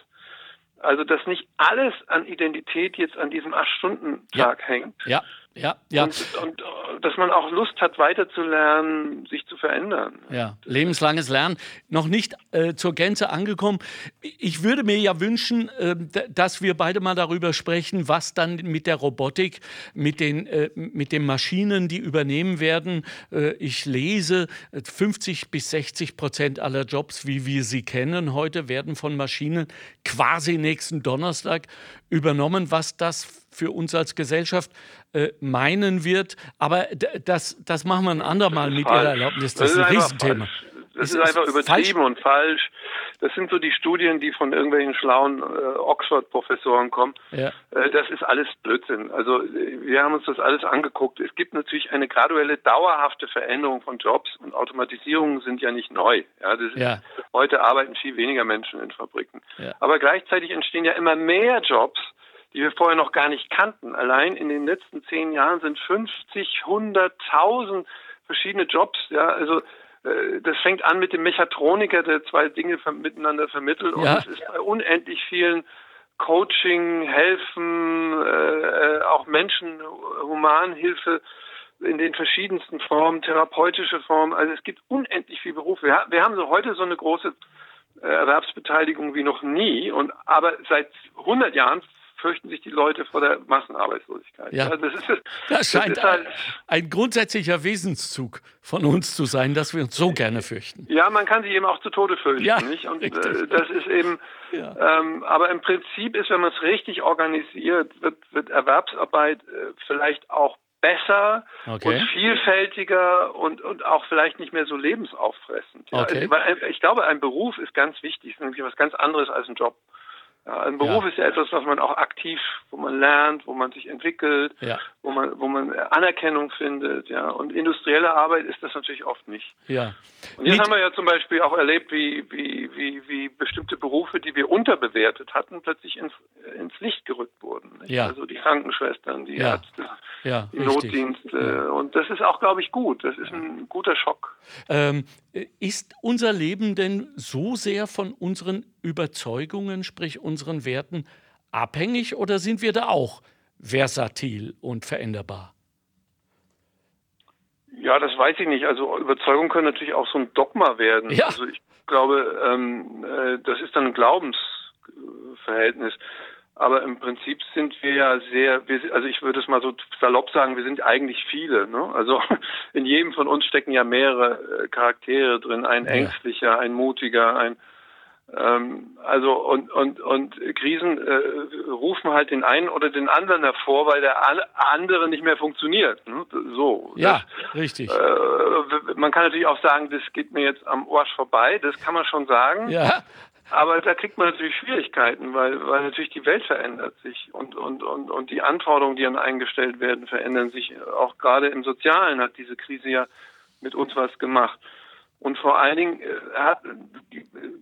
also dass nicht alles an Identität jetzt an diesem Acht-Stunden-Tag ja. hängt. Ja. Ja, ja. Und, und, dass man auch Lust hat, weiterzulernen, sich zu verändern. Ja, lebenslanges Lernen. Noch nicht äh, zur Gänze angekommen. Ich würde mir ja wünschen, äh, dass wir beide mal darüber sprechen, was dann mit der Robotik, mit den, äh, mit den Maschinen, die übernehmen werden. Äh, ich lese, 50 bis 60 Prozent aller Jobs, wie wir sie kennen heute, werden von Maschinen quasi nächsten Donnerstag übernommen. Was das für uns als Gesellschaft äh, meinen wird. Aber das, das machen wir ein andermal mit Ihrer Erlaubnis. Das, das ist ein Riesenthema. Das ist, ist einfach übertrieben falsch? und falsch. Das sind so die Studien, die von irgendwelchen schlauen äh, Oxford-Professoren kommen. Ja. Äh, das ist alles Blödsinn. Also wir haben uns das alles angeguckt. Es gibt natürlich eine graduelle, dauerhafte Veränderung von Jobs und Automatisierungen sind ja nicht neu. Ja, das ist, ja. Heute arbeiten viel weniger Menschen in Fabriken. Ja. Aber gleichzeitig entstehen ja immer mehr Jobs, die wir vorher noch gar nicht kannten. Allein in den letzten zehn Jahren sind 50, 100.000 verschiedene Jobs. Ja, also äh, das fängt an mit dem Mechatroniker, der zwei Dinge miteinander vermittelt. Und es ist bei unendlich vielen Coaching, Helfen, äh, auch Menschen, Humanhilfe in den verschiedensten Formen, therapeutische Formen. Also es gibt unendlich viele Berufe. Wir, wir haben so heute so eine große äh, Erwerbsbeteiligung wie noch nie. Und aber seit 100 Jahren fürchten sich die Leute vor der Massenarbeitslosigkeit. Ja, ja das, ist, das scheint das halt, ein grundsätzlicher Wesenszug von uns zu sein, dass wir uns so gerne fürchten. Ja, man kann sich eben auch zu Tode fürchten. Ja, nicht? Und äh, das ist eben, ja. ähm, aber im Prinzip ist, wenn man es richtig organisiert, wird, wird Erwerbsarbeit äh, vielleicht auch besser okay. und vielfältiger und, und auch vielleicht nicht mehr so lebensauffressend. Ja? Okay. Also, ich glaube, ein Beruf ist ganz wichtig, ist nämlich was ganz anderes als ein Job. Ja, ein Beruf ja. ist ja etwas, was man auch aktiv, wo man lernt, wo man sich entwickelt, ja. wo man, wo man Anerkennung findet, ja. Und industrielle Arbeit ist das natürlich oft nicht. Ja. Und jetzt Mit haben wir ja zum Beispiel auch erlebt, wie, wie, wie, wie bestimmte Berufe, die wir unterbewertet hatten, plötzlich ins, ins Licht gerückt wurden. Nicht? Ja. Also die Krankenschwestern, die. Ärzte, ja, die richtig. Notdienste. Und das ist auch, glaube ich, gut. Das ist ein guter Schock. Ähm, ist unser Leben denn so sehr von unseren Überzeugungen, sprich unseren Werten, abhängig oder sind wir da auch versatil und veränderbar? Ja, das weiß ich nicht. Also Überzeugungen können natürlich auch so ein Dogma werden. Ja. Also ich glaube, ähm, äh, das ist dann ein Glaubensverhältnis. Aber im Prinzip sind wir ja sehr, wir, also ich würde es mal so salopp sagen, wir sind eigentlich viele. Ne? Also in jedem von uns stecken ja mehrere äh, Charaktere drin, ein ängstlicher, ein mutiger, ein ähm, also und und und Krisen äh, rufen halt den einen oder den anderen hervor, weil der andere nicht mehr funktioniert. Ne? So. Ja, das, richtig. Äh, man kann natürlich auch sagen, das geht mir jetzt am Arsch vorbei. Das kann man schon sagen. Ja. Aber da kriegt man natürlich Schwierigkeiten, weil, weil natürlich die Welt verändert sich und, und, und, und die Anforderungen, die an eingestellt werden, verändern sich. Auch gerade im Sozialen hat diese Krise ja mit uns was gemacht. Und vor allen Dingen äh, hat,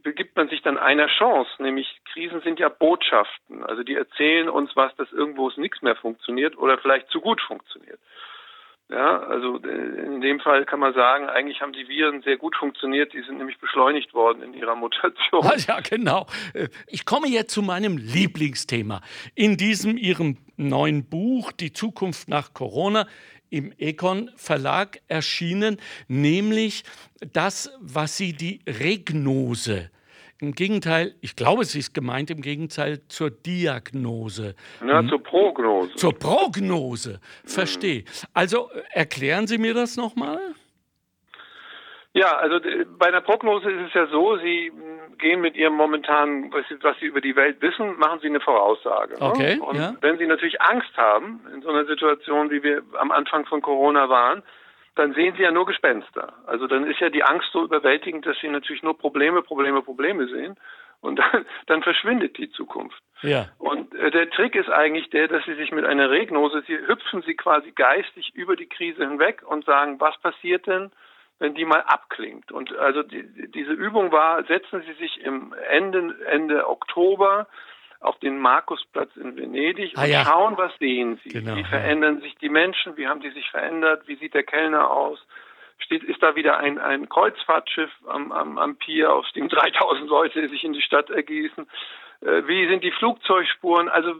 begibt man sich dann einer Chance, nämlich Krisen sind ja Botschaften. Also die erzählen uns was, dass irgendwo es nichts mehr funktioniert oder vielleicht zu gut funktioniert. Ja, also äh, in dem Fall kann man sagen, eigentlich haben die Viren sehr gut funktioniert. Die sind nämlich beschleunigt worden in ihrer Mutation. Ja, genau. Äh, ich komme jetzt zu meinem Lieblingsthema. In diesem Ihrem neuen Buch Die Zukunft nach Corona im Econ Verlag erschienen, nämlich das, was Sie die Regnose im Gegenteil, ich glaube, es ist gemeint im Gegenteil zur Diagnose. Ja, zur Prognose. Zur Prognose, verstehe. Also erklären Sie mir das nochmal? Ja, also bei einer Prognose ist es ja so, Sie gehen mit Ihrem momentanen, was Sie, Sie über die Welt wissen, machen Sie eine Voraussage. Ne? Okay. Und ja. wenn Sie natürlich Angst haben, in so einer Situation, wie wir am Anfang von Corona waren, dann sehen sie ja nur Gespenster. Also dann ist ja die Angst so überwältigend, dass sie natürlich nur Probleme, Probleme, Probleme sehen. Und dann, dann verschwindet die Zukunft. Ja. Und äh, der Trick ist eigentlich der, dass sie sich mit einer Regnose, sie hüpfen sie quasi geistig über die Krise hinweg und sagen, was passiert denn, wenn die mal abklingt? Und also die, diese Übung war, setzen Sie sich im Ende, Ende Oktober auf den Markusplatz in Venedig ah, und ja. schauen, was sehen Sie. Genau, wie verändern ja. sich die Menschen? Wie haben die sich verändert? Wie sieht der Kellner aus? Steht, ist da wieder ein, ein Kreuzfahrtschiff am, am, am Pier, aus dem 3000 Leute sich in die Stadt ergießen? Äh, wie sind die Flugzeugspuren? Also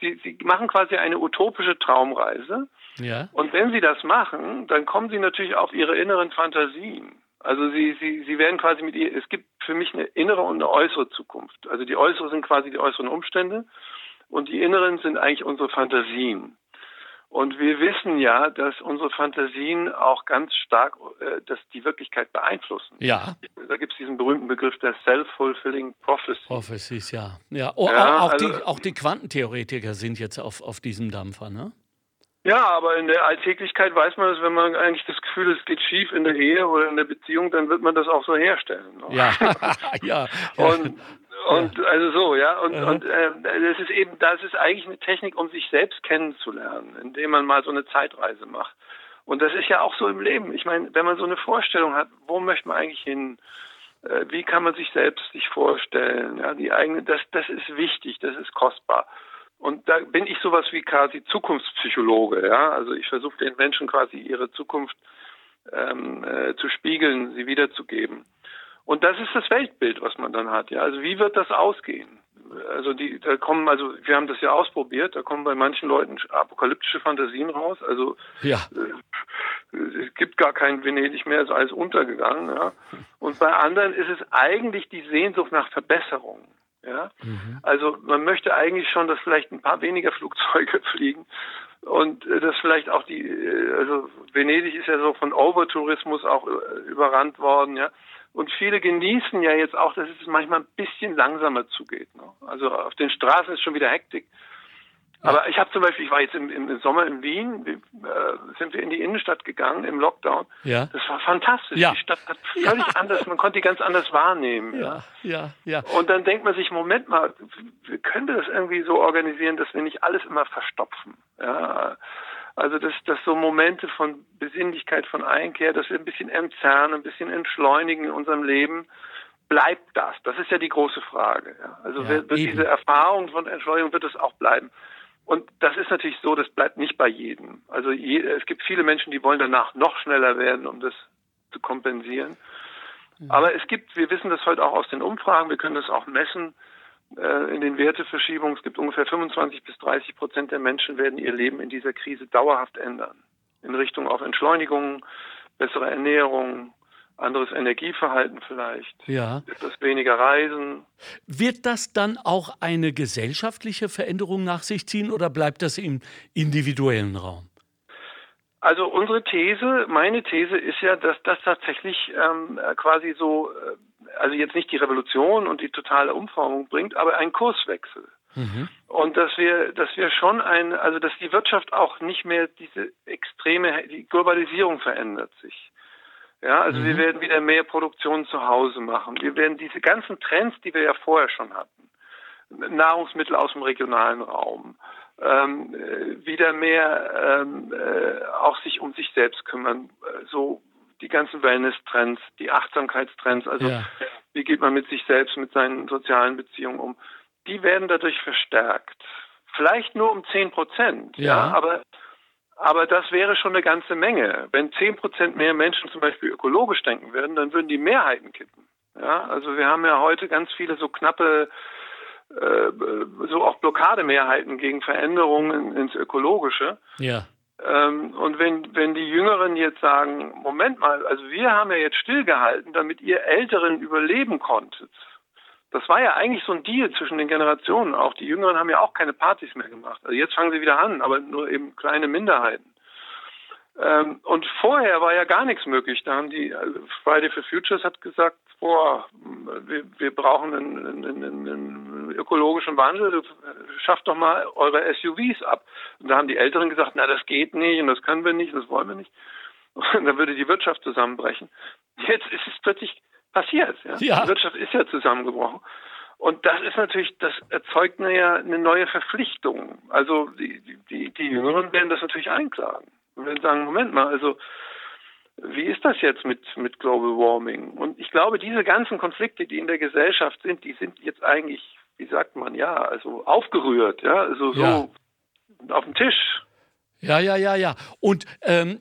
sie, sie machen quasi eine utopische Traumreise. Ja. Und wenn sie das machen, dann kommen sie natürlich auf ihre inneren Fantasien. Also sie, sie, sie werden quasi mit ihr, es gibt für mich eine innere und eine äußere Zukunft. Also die äußere sind quasi die äußeren Umstände und die inneren sind eigentlich unsere Fantasien. Und wir wissen ja, dass unsere Fantasien auch ganz stark äh, dass die Wirklichkeit beeinflussen. Ja. Da gibt es diesen berühmten Begriff der Self-Fulfilling Prophecy. Prophecies, ja. ja. Oh, ja auch, also, die, auch die Quantentheoretiker sind jetzt auf, auf diesem Dampfer, ne? Ja, aber in der Alltäglichkeit weiß man, dass wenn man eigentlich das Gefühl, es geht schief in der Ehe oder in der Beziehung, dann wird man das auch so herstellen. Ne? Ja, ja. Und und ja. also so, ja. Und, ja. und äh, das ist eben, das ist eigentlich eine Technik, um sich selbst kennenzulernen, indem man mal so eine Zeitreise macht. Und das ist ja auch so im Leben. Ich meine, wenn man so eine Vorstellung hat, wo möchte man eigentlich hin? Äh, wie kann man sich selbst sich vorstellen? Ja, die eigene, das, das ist wichtig, das ist kostbar. Und da bin ich sowas wie quasi Zukunftspsychologe, ja. Also ich versuche den Menschen quasi ihre Zukunft ähm, äh, zu spiegeln, sie wiederzugeben. Und das ist das Weltbild, was man dann hat. Ja, also wie wird das ausgehen? Also die, da kommen, also wir haben das ja ausprobiert, da kommen bei manchen Leuten apokalyptische Fantasien raus. Also ja. äh, es gibt gar kein Venedig mehr, ist alles untergegangen. Ja. Und bei anderen ist es eigentlich die Sehnsucht nach Verbesserung. Ja, mhm. also man möchte eigentlich schon, dass vielleicht ein paar weniger Flugzeuge fliegen und äh, dass vielleicht auch die, äh, also Venedig ist ja so von Overtourismus auch überrannt worden, ja. Und viele genießen ja jetzt auch, dass es manchmal ein bisschen langsamer zugeht. Ne? Also auf den Straßen ist schon wieder Hektik. Aber ich habe zum Beispiel, ich war jetzt im, im Sommer in Wien, äh, sind wir in die Innenstadt gegangen im Lockdown. Ja. Das war fantastisch. Ja. Die Stadt hat völlig ja. anders, man konnte die ganz anders wahrnehmen. Ja. ja, ja, Und dann denkt man sich, Moment mal, wir können das irgendwie so organisieren, dass wir nicht alles immer verstopfen. Ja. Also dass, dass so Momente von Besinnlichkeit, von Einkehr, dass wir ein bisschen entzerren, ein bisschen entschleunigen in unserem Leben, bleibt das? Das ist ja die große Frage. Ja. Also ja, wird, wird diese Erfahrung von Entschleunigung, wird es auch bleiben? Und das ist natürlich so, das bleibt nicht bei jedem. Also je, es gibt viele Menschen, die wollen danach noch schneller werden, um das zu kompensieren. Mhm. Aber es gibt, wir wissen das heute auch aus den Umfragen, wir können das auch messen, äh, in den Werteverschiebungen. Es gibt ungefähr 25 bis 30 Prozent der Menschen werden ihr Leben in dieser Krise dauerhaft ändern. In Richtung auf Entschleunigung, bessere Ernährung, anderes Energieverhalten vielleicht, ja. etwas weniger Reisen. Wird das dann auch eine gesellschaftliche Veränderung nach sich ziehen oder bleibt das im individuellen Raum? Also unsere These, meine These ist ja, dass das tatsächlich ähm, quasi so, äh, also jetzt nicht die Revolution und die totale Umformung bringt, aber ein Kurswechsel. Mhm. Und dass wir, dass wir schon ein, also dass die Wirtschaft auch nicht mehr diese extreme, die Globalisierung verändert sich. Ja, also mhm. wir werden wieder mehr Produktion zu Hause machen. Wir werden diese ganzen Trends, die wir ja vorher schon hatten, Nahrungsmittel aus dem regionalen Raum, ähm, äh, wieder mehr ähm, äh, auch sich um sich selbst kümmern. Äh, so die ganzen Wellness-Trends, die Achtsamkeitstrends, also ja. wie geht man mit sich selbst, mit seinen sozialen Beziehungen um, die werden dadurch verstärkt. Vielleicht nur um zehn Prozent, ja. ja, aber aber das wäre schon eine ganze Menge. Wenn zehn Prozent mehr Menschen zum Beispiel ökologisch denken würden, dann würden die Mehrheiten kippen. Ja, also wir haben ja heute ganz viele so knappe äh, so auch Blockademehrheiten gegen Veränderungen ins Ökologische. Ja. Ähm, und wenn, wenn die Jüngeren jetzt sagen, Moment mal, also wir haben ja jetzt stillgehalten, damit ihr Älteren überleben konntet. Das war ja eigentlich so ein Deal zwischen den Generationen. Auch die Jüngeren haben ja auch keine Partys mehr gemacht. Also jetzt fangen sie wieder an, aber nur eben kleine Minderheiten. Ähm, und vorher war ja gar nichts möglich. Da haben die also Friday for Futures hat gesagt, boah, wir, wir brauchen einen, einen, einen, ökologischen Wandel, schafft doch mal eure SUVs ab. Und da haben die Älteren gesagt, na, das geht nicht und das können wir nicht, das wollen wir nicht. Und dann würde die Wirtschaft zusammenbrechen. Jetzt ist es plötzlich passiert. Ja? ja. Die Wirtschaft ist ja zusammengebrochen. Und das ist natürlich, das erzeugt ja eine neue Verpflichtung. Also die, die, die Jüngeren werden das natürlich einklagen. Und werden sagen, Moment mal, also wie ist das jetzt mit, mit Global Warming? Und ich glaube, diese ganzen Konflikte, die in der Gesellschaft sind, die sind jetzt eigentlich, wie sagt man, ja, also aufgerührt, ja, also so ja. auf dem Tisch. Ja, ja, ja, ja. Und ähm,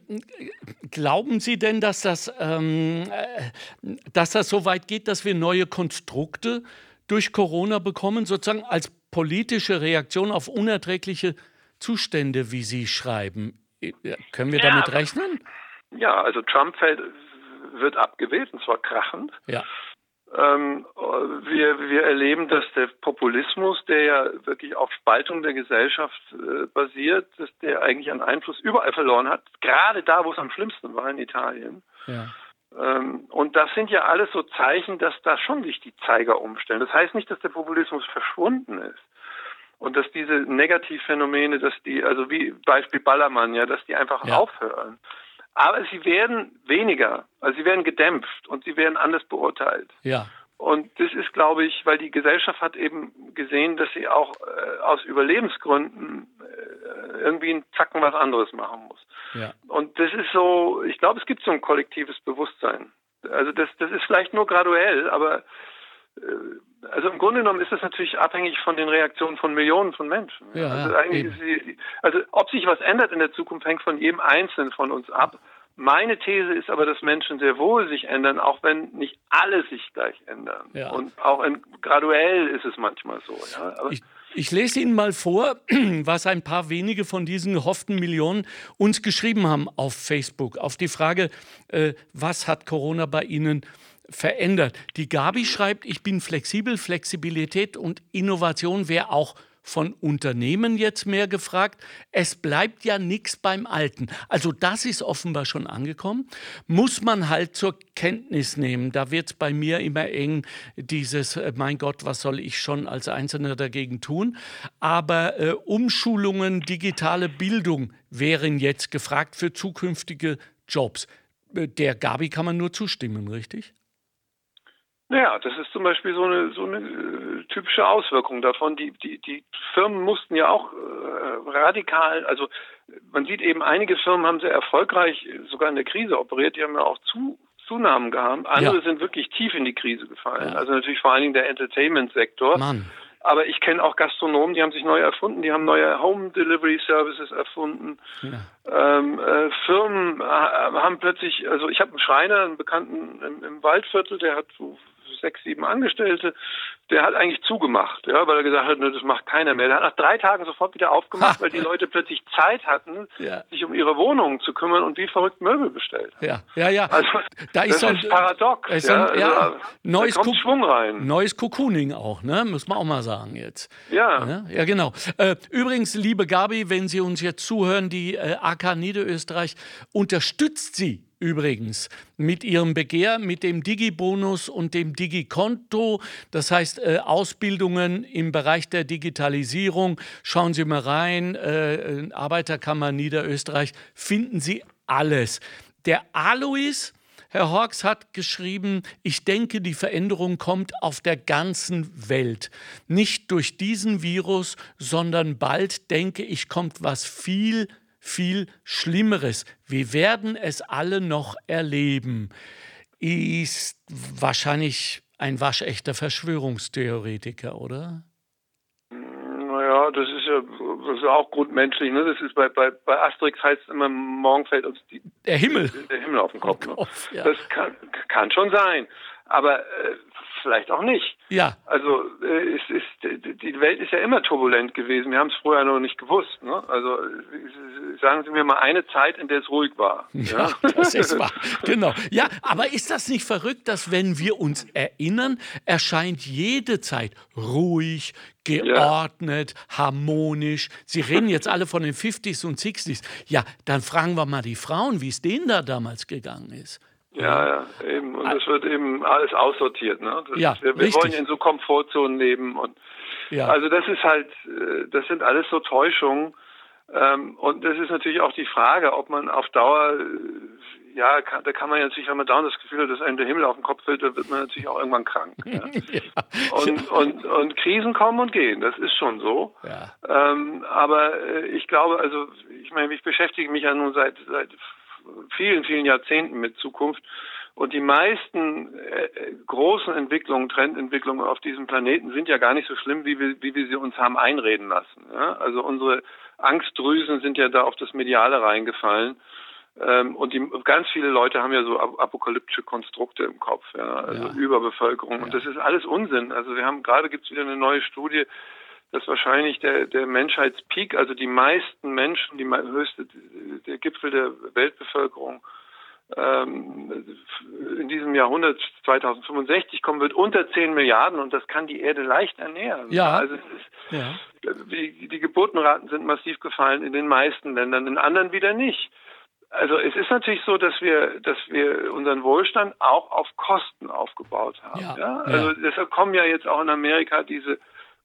glauben Sie denn, dass das, ähm, äh, dass das so weit geht, dass wir neue Konstrukte durch Corona bekommen, sozusagen als politische Reaktion auf unerträgliche Zustände, wie Sie schreiben. Können wir ja, damit rechnen? Ja, also Trump fällt, wird abgewählt und zwar krachend. Ja. Ähm, wir, wir erleben, dass der Populismus, der ja wirklich auf Spaltung der Gesellschaft äh, basiert, dass der eigentlich an Einfluss überall verloren hat, gerade da, wo es am schlimmsten war, in Italien. Ja. Ähm, und das sind ja alles so Zeichen, dass da schon sich die Zeiger umstellen. Das heißt nicht, dass der Populismus verschwunden ist. Und dass diese Negativphänomene, dass die, also wie Beispiel Ballermann, ja, dass die einfach ja. aufhören. Aber sie werden weniger, also sie werden gedämpft und sie werden anders beurteilt. Ja. Und das ist, glaube ich, weil die Gesellschaft hat eben gesehen, dass sie auch äh, aus Überlebensgründen äh, irgendwie einen Zacken was anderes machen muss. Ja. Und das ist so, ich glaube, es gibt so ein kollektives Bewusstsein. Also das, das ist vielleicht nur graduell, aber also im Grunde genommen ist das natürlich abhängig von den Reaktionen von Millionen von Menschen. Ja, also, eigentlich sie, also ob sich was ändert in der Zukunft, hängt von jedem Einzelnen von uns ab. Meine These ist aber, dass Menschen sehr wohl sich ändern, auch wenn nicht alle sich gleich ändern. Ja. Und auch in, graduell ist es manchmal so. Ja. Ich, ich lese Ihnen mal vor, was ein paar wenige von diesen gehofften Millionen uns geschrieben haben auf Facebook, auf die Frage, äh, was hat Corona bei Ihnen verändert. Die Gabi schreibt, ich bin flexibel, Flexibilität und Innovation wäre auch von Unternehmen jetzt mehr gefragt. Es bleibt ja nichts beim Alten. Also das ist offenbar schon angekommen. Muss man halt zur Kenntnis nehmen. Da wird es bei mir immer eng, dieses, äh, mein Gott, was soll ich schon als Einzelner dagegen tun? Aber äh, Umschulungen, digitale Bildung wären jetzt gefragt für zukünftige Jobs. Äh, der Gabi kann man nur zustimmen, richtig? Naja, das ist zum Beispiel so eine, so eine äh, typische Auswirkung davon. Die, die, die Firmen mussten ja auch äh, radikal, also man sieht eben, einige Firmen haben sehr erfolgreich sogar in der Krise operiert, die haben ja auch zu, Zunahmen gehabt. Andere ja. sind wirklich tief in die Krise gefallen. Ja. Also natürlich vor allen Dingen der Entertainment-Sektor. Aber ich kenne auch Gastronomen, die haben sich neu erfunden, die haben neue Home Delivery Services erfunden. Ja. Ähm, äh, Firmen äh, haben plötzlich, also ich habe einen Schreiner, einen Bekannten im, im Waldviertel, der hat so sechs, sieben Angestellte, der hat eigentlich zugemacht, ja, weil er gesagt hat, ne, das macht keiner mehr. Der hat nach drei Tagen sofort wieder aufgemacht, weil die Leute plötzlich Zeit hatten, ja. sich um ihre Wohnungen zu kümmern und wie verrückt Möbel bestellt. Ja, ja, ja. Also, da ist das so ein, ist paradox. Ist ja, ein, ja, also, neues kommt Schwung rein. Neues Cocooning auch, ne? Muss man auch mal sagen jetzt. Ja. Ja, ja genau. Äh, übrigens, liebe Gabi, wenn Sie uns jetzt zuhören, die äh, AK Niederösterreich unterstützt Sie übrigens mit ihrem Begehr, mit dem Digi-Bonus und dem Digi-Konto. Das heißt, äh, Ausbildungen im Bereich der Digitalisierung. Schauen Sie mal rein, äh, Arbeiterkammer Niederösterreich, finden Sie alles. Der Alois, Herr Hawks hat geschrieben, ich denke, die Veränderung kommt auf der ganzen Welt. Nicht durch diesen Virus, sondern bald, denke ich, kommt was viel viel Schlimmeres. Wir werden es alle noch erleben. Ist wahrscheinlich ein waschechter Verschwörungstheoretiker, oder? Naja, das ist ja das ist auch grundmenschlich. Ne? Das ist bei, bei, bei Asterix heißt es immer, morgen fällt uns die, der Himmel. Der Himmel auf den Kopf. Ne? Kopf ja. Das kann, kann schon sein. Aber äh, vielleicht auch nicht. Ja. Also äh, es ist, die Welt ist ja immer turbulent gewesen. Wir haben es vorher noch nicht gewusst. Ne? Also sagen Sie mir mal eine Zeit, in der es ruhig war. Ja, ja? das ist wahr. genau. Ja, aber ist das nicht verrückt, dass wenn wir uns erinnern, erscheint jede Zeit ruhig, geordnet, ja. harmonisch. Sie reden jetzt alle von den 50s und 60s. Ja, dann fragen wir mal die Frauen, wie es denen da damals gegangen ist. Ja, ja, eben. Und es wird eben alles aussortiert. Ne? Das, ja, wir, wir wollen in so Komfortzonen leben. Und ja. Also das ist halt, äh, das sind alles so Täuschungen. Ähm, und das ist natürlich auch die Frage, ob man auf Dauer, äh, ja, kann, da kann man ja natürlich, wenn man dauernd das Gefühl hat, dass einem der Himmel auf den Kopf fällt, dann wird man natürlich auch irgendwann krank. Ja? ja. Und, und, und Krisen kommen und gehen, das ist schon so. Ja. Ähm, aber äh, ich glaube, also ich meine, ich beschäftige mich ja nun seit, seit vielen, vielen Jahrzehnten mit Zukunft. Und die meisten äh, großen Entwicklungen, Trendentwicklungen auf diesem Planeten sind ja gar nicht so schlimm, wie wir, wie wir sie uns haben einreden lassen. Ja? Also unsere Angstdrüsen sind ja da auf das Mediale reingefallen. Ähm, und die, ganz viele Leute haben ja so apokalyptische Konstrukte im Kopf, ja, also ja. Überbevölkerung. Und das ist alles Unsinn. Also wir haben gerade gibt es wieder eine neue Studie, dass wahrscheinlich der, der Menschheitspeak, also die meisten Menschen, die höchste, der Gipfel der Weltbevölkerung, ähm, in diesem Jahrhundert 2065 kommen wird unter 10 Milliarden und das kann die Erde leicht ernähren. Ja. Also ist, ja. Die, die Geburtenraten sind massiv gefallen in den meisten Ländern, in anderen wieder nicht. Also es ist natürlich so, dass wir, dass wir unseren Wohlstand auch auf Kosten aufgebaut haben. Ja, ja? Also deshalb kommen ja jetzt auch in Amerika diese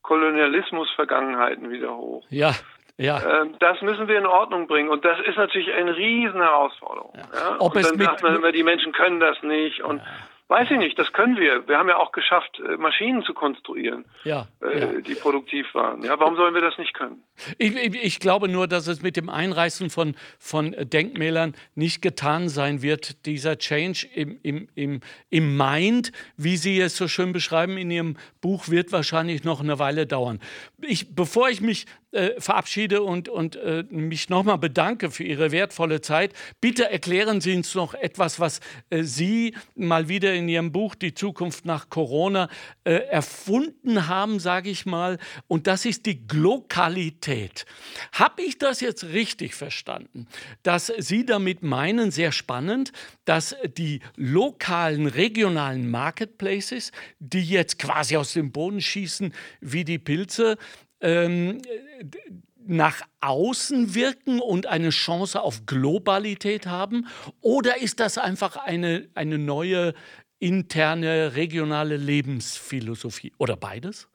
Kolonialismus-Vergangenheiten wieder hoch. Ja, ja. Ähm, das müssen wir in Ordnung bringen. Und das ist natürlich eine riesen Herausforderung. Ja. Ja? Ob und dann sagt man immer, die Menschen können das nicht. Und. Weiß ich nicht, das können wir. Wir haben ja auch geschafft, äh, Maschinen zu konstruieren, ja, äh, ja. die produktiv waren. Ja, warum sollen wir das nicht können? Ich, ich, ich, glaube nur, dass es mit dem Einreißen von, von Denkmälern nicht getan sein wird. Dieser Change im, im, im, im Mind, wie Sie es so schön beschreiben in Ihrem Buch, wird wahrscheinlich noch eine Weile dauern. Ich, bevor ich mich äh, verabschiede und, und äh, mich nochmal bedanke für Ihre wertvolle Zeit. Bitte erklären Sie uns noch etwas, was äh, Sie mal wieder in Ihrem Buch Die Zukunft nach Corona äh, erfunden haben, sage ich mal. Und das ist die Glokalität. Habe ich das jetzt richtig verstanden, dass Sie damit meinen, sehr spannend, dass die lokalen, regionalen Marketplaces, die jetzt quasi aus dem Boden schießen wie die Pilze, ähm, nach außen wirken und eine Chance auf Globalität haben? Oder ist das einfach eine, eine neue interne, regionale Lebensphilosophie? Oder beides?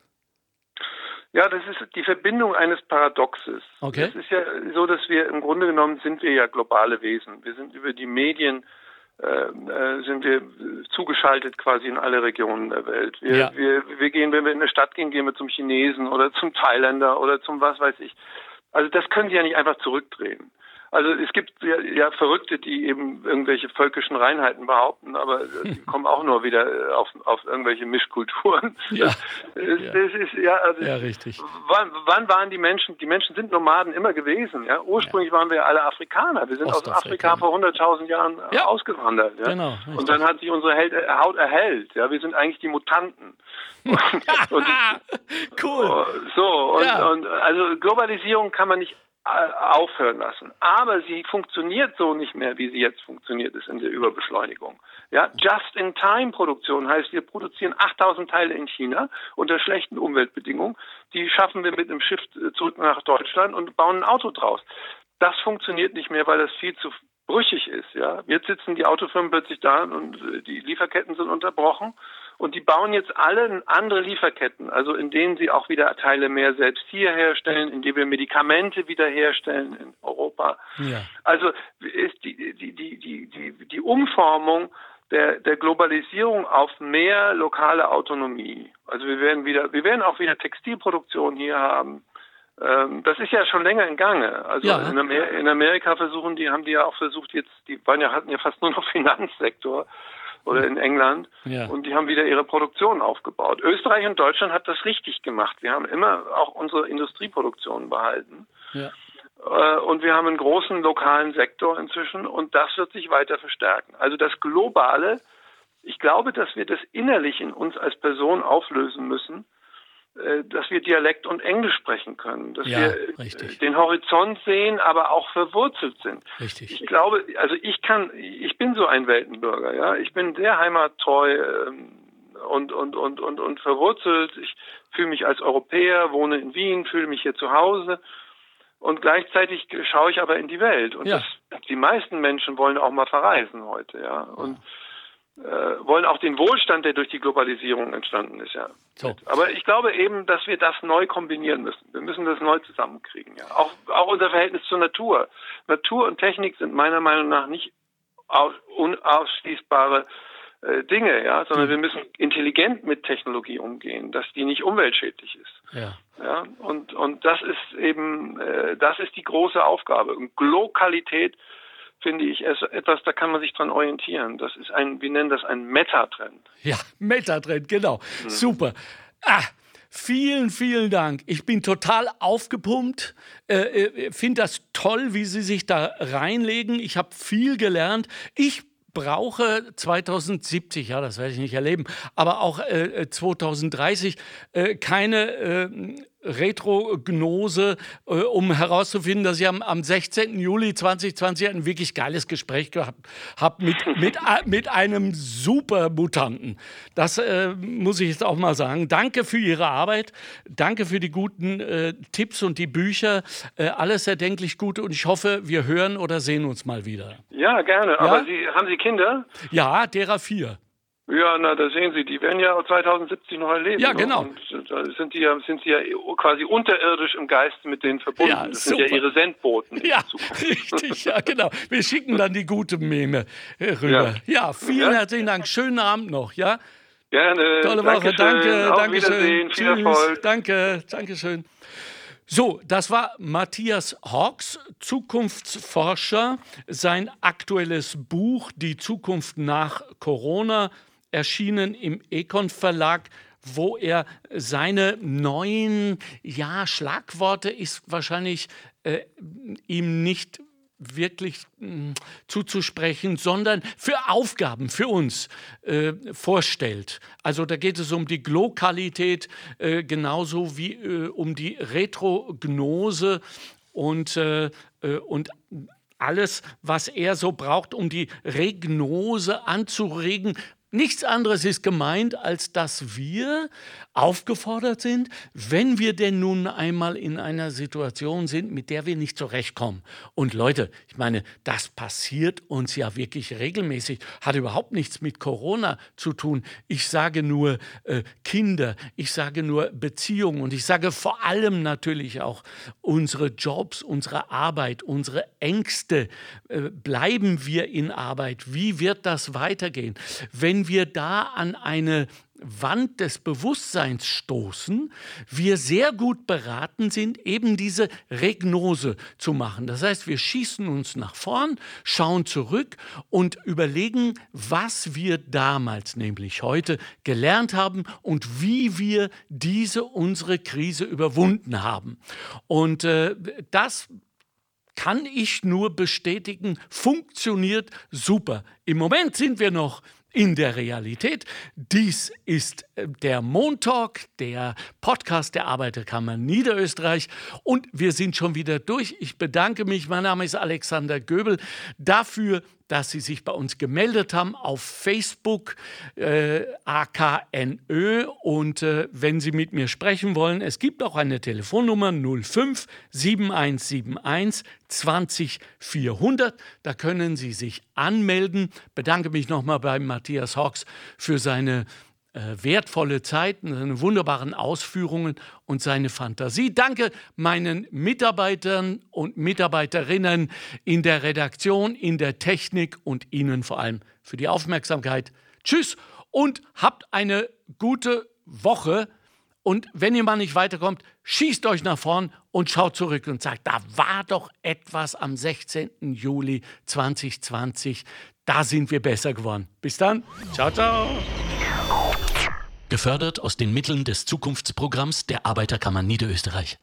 Ja, das ist die Verbindung eines Paradoxes. Okay. Es ist ja so, dass wir im Grunde genommen sind wir ja globale Wesen. Wir sind über die Medien sind wir zugeschaltet quasi in alle Regionen der Welt. Wir, ja. wir, wir gehen, wenn wir in eine Stadt gehen, gehen wir zum Chinesen oder zum Thailänder oder zum was weiß ich. Also das können Sie ja nicht einfach zurückdrehen. Also es gibt ja, ja, Verrückte, die eben irgendwelche völkischen Reinheiten behaupten, aber die kommen auch nur wieder äh, auf, auf irgendwelche Mischkulturen. Ja. Das, ja. das ist ja, also ja richtig. Wann, wann, waren die Menschen? Die Menschen sind Nomaden immer gewesen. Ja, ursprünglich ja. waren wir alle Afrikaner. Wir sind aus Afrika vor 100.000 Jahren äh, ausgewandert. Ja? Genau. Richtig. Und dann hat sich unsere Haut erhellt. Ja, wir sind eigentlich die Mutanten. und, und, cool. So und, und also Globalisierung kann man nicht aufhören lassen. Aber sie funktioniert so nicht mehr, wie sie jetzt funktioniert ist in der Überbeschleunigung. Ja, Just-in-Time-Produktion heißt, wir produzieren 8000 Teile in China unter schlechten Umweltbedingungen. Die schaffen wir mit einem Schiff zurück nach Deutschland und bauen ein Auto draus. Das funktioniert nicht mehr, weil das viel zu brüchig ist. Ja, jetzt sitzen die Autofirmen plötzlich da und die Lieferketten sind unterbrochen und die bauen jetzt alle andere Lieferketten, also in denen sie auch wieder Teile mehr selbst hier herstellen, indem wir Medikamente wieder herstellen in Europa. Ja. Also ist die, die, die, die, die, die Umformung der, der Globalisierung auf mehr lokale Autonomie. Also wir werden wieder, wir werden auch wieder Textilproduktion hier haben. Ähm, das ist ja schon länger in Gange. Also ja. in, Amer in Amerika versuchen die, haben die ja auch versucht jetzt, die waren ja, hatten ja fast nur noch Finanzsektor oder in England. Ja. Und die haben wieder ihre Produktion aufgebaut. Österreich und Deutschland hat das richtig gemacht. Wir haben immer auch unsere Industrieproduktion behalten. Ja. Äh, und wir haben einen großen lokalen Sektor inzwischen und das wird sich weiter verstärken. Also das Globale, ich glaube, dass wir das innerlich in uns als Person auflösen müssen dass wir Dialekt und Englisch sprechen können, dass ja, wir äh, richtig. den Horizont sehen, aber auch verwurzelt sind. Richtig. Ich glaube, also ich kann, ich bin so ein Weltenbürger, ja, ich bin sehr heimattreu ähm, und und und und und verwurzelt. Ich fühle mich als Europäer, wohne in Wien, fühle mich hier zu Hause. Und gleichzeitig schaue ich aber in die Welt. Und ja. das, die meisten Menschen wollen auch mal verreisen heute, ja. Und ja äh, wollen auch den Wohlstand, der durch die Globalisierung entstanden ist, ja. So. Aber ich glaube eben, dass wir das neu kombinieren müssen. Wir müssen das neu zusammenkriegen, ja. Auch, auch unser Verhältnis zur Natur. Natur und Technik sind meiner Meinung nach nicht unausschließbare äh, Dinge, ja, sondern mhm. wir müssen intelligent mit Technologie umgehen, dass die nicht umweltschädlich ist. Ja. Ja, und, und das ist eben, äh, das ist die große Aufgabe. Und Lokalität finde ich etwas, da kann man sich dran orientieren. Das ist ein, wir nennen das ein Metatrend. Ja, Metatrend, genau. Mhm. Super. Ah, Vielen, vielen Dank. Ich bin total aufgepumpt. Äh, äh Finde das toll, wie Sie sich da reinlegen. Ich habe viel gelernt. Ich brauche 2070, ja, das werde ich nicht erleben, aber auch äh, 2030 äh, keine äh, Retrognose, äh, um herauszufinden, dass ich am, am 16. Juli 2020 ein wirklich geiles Gespräch gehabt habe mit, mit, mit einem super Mutanten. Das äh, muss ich jetzt auch mal sagen. Danke für Ihre Arbeit, danke für die guten äh, Tipps und die Bücher. Äh, alles erdenklich gut und ich hoffe, wir hören oder sehen uns mal wieder. Ja, gerne. Ja? Aber Sie, haben Sie Kinder? Ja, derer vier. Ja, na, da sehen Sie, die werden ja 2070 noch erleben. Ja, ne? genau. Und da sind die ja, sind sie ja quasi unterirdisch im Geist mit denen verbunden. Ja, das super. sind ja ihre Sendboten. Ja, richtig, ja, genau. Wir schicken dann die gute Meme äh, rüber. Ja, ja vielen ja. herzlichen Dank. Schönen Abend noch, ja? Gerne. Tolle Woche, danke, danke schön. Viel Erfolg. Danke, danke schön. So, das war Matthias Hawks, Zukunftsforscher. Sein aktuelles Buch Die Zukunft nach Corona erschienen im Econ Verlag wo er seine neuen ja, Schlagworte ist wahrscheinlich äh, ihm nicht wirklich mh, zuzusprechen, sondern für Aufgaben für uns äh, vorstellt. Also da geht es um die Glokalität äh, genauso wie äh, um die Retrognose und, äh, äh, und alles, was er so braucht, um die Regnose anzuregen, Nichts anderes ist gemeint, als dass wir aufgefordert sind, wenn wir denn nun einmal in einer Situation sind, mit der wir nicht zurechtkommen. Und Leute, ich meine, das passiert uns ja wirklich regelmäßig, hat überhaupt nichts mit Corona zu tun. Ich sage nur äh, Kinder, ich sage nur Beziehungen und ich sage vor allem natürlich auch unsere Jobs, unsere Arbeit, unsere Ängste. Äh, bleiben wir in Arbeit? Wie wird das weitergehen? Wenn wenn wir da an eine Wand des Bewusstseins stoßen, wir sehr gut beraten sind, eben diese Regnose zu machen. Das heißt, wir schießen uns nach vorn, schauen zurück und überlegen, was wir damals, nämlich heute, gelernt haben und wie wir diese unsere Krise überwunden haben. Und äh, das kann ich nur bestätigen, funktioniert super. Im Moment sind wir noch in der Realität. Dies ist äh, der Montalk, der Podcast der Arbeiterkammer Niederösterreich. Und wir sind schon wieder durch. Ich bedanke mich. Mein Name ist Alexander Göbel dafür, dass Sie sich bei uns gemeldet haben auf Facebook äh, AKNÖ. Und äh, wenn Sie mit mir sprechen wollen, es gibt auch eine Telefonnummer 05 7171 20 400. Da können Sie sich anmelden. Bedanke mich nochmal bei Matthias Hawks für seine wertvolle Zeit, seine wunderbaren Ausführungen und seine Fantasie. Danke meinen Mitarbeitern und Mitarbeiterinnen in der Redaktion, in der Technik und Ihnen vor allem für die Aufmerksamkeit. Tschüss und habt eine gute Woche. Und wenn ihr mal nicht weiterkommt, schießt euch nach vorn und schaut zurück und sagt, da war doch etwas am 16. Juli 2020. Da sind wir besser geworden. Bis dann. Ciao, ciao. Gefördert aus den Mitteln des Zukunftsprogramms der Arbeiterkammer Niederösterreich.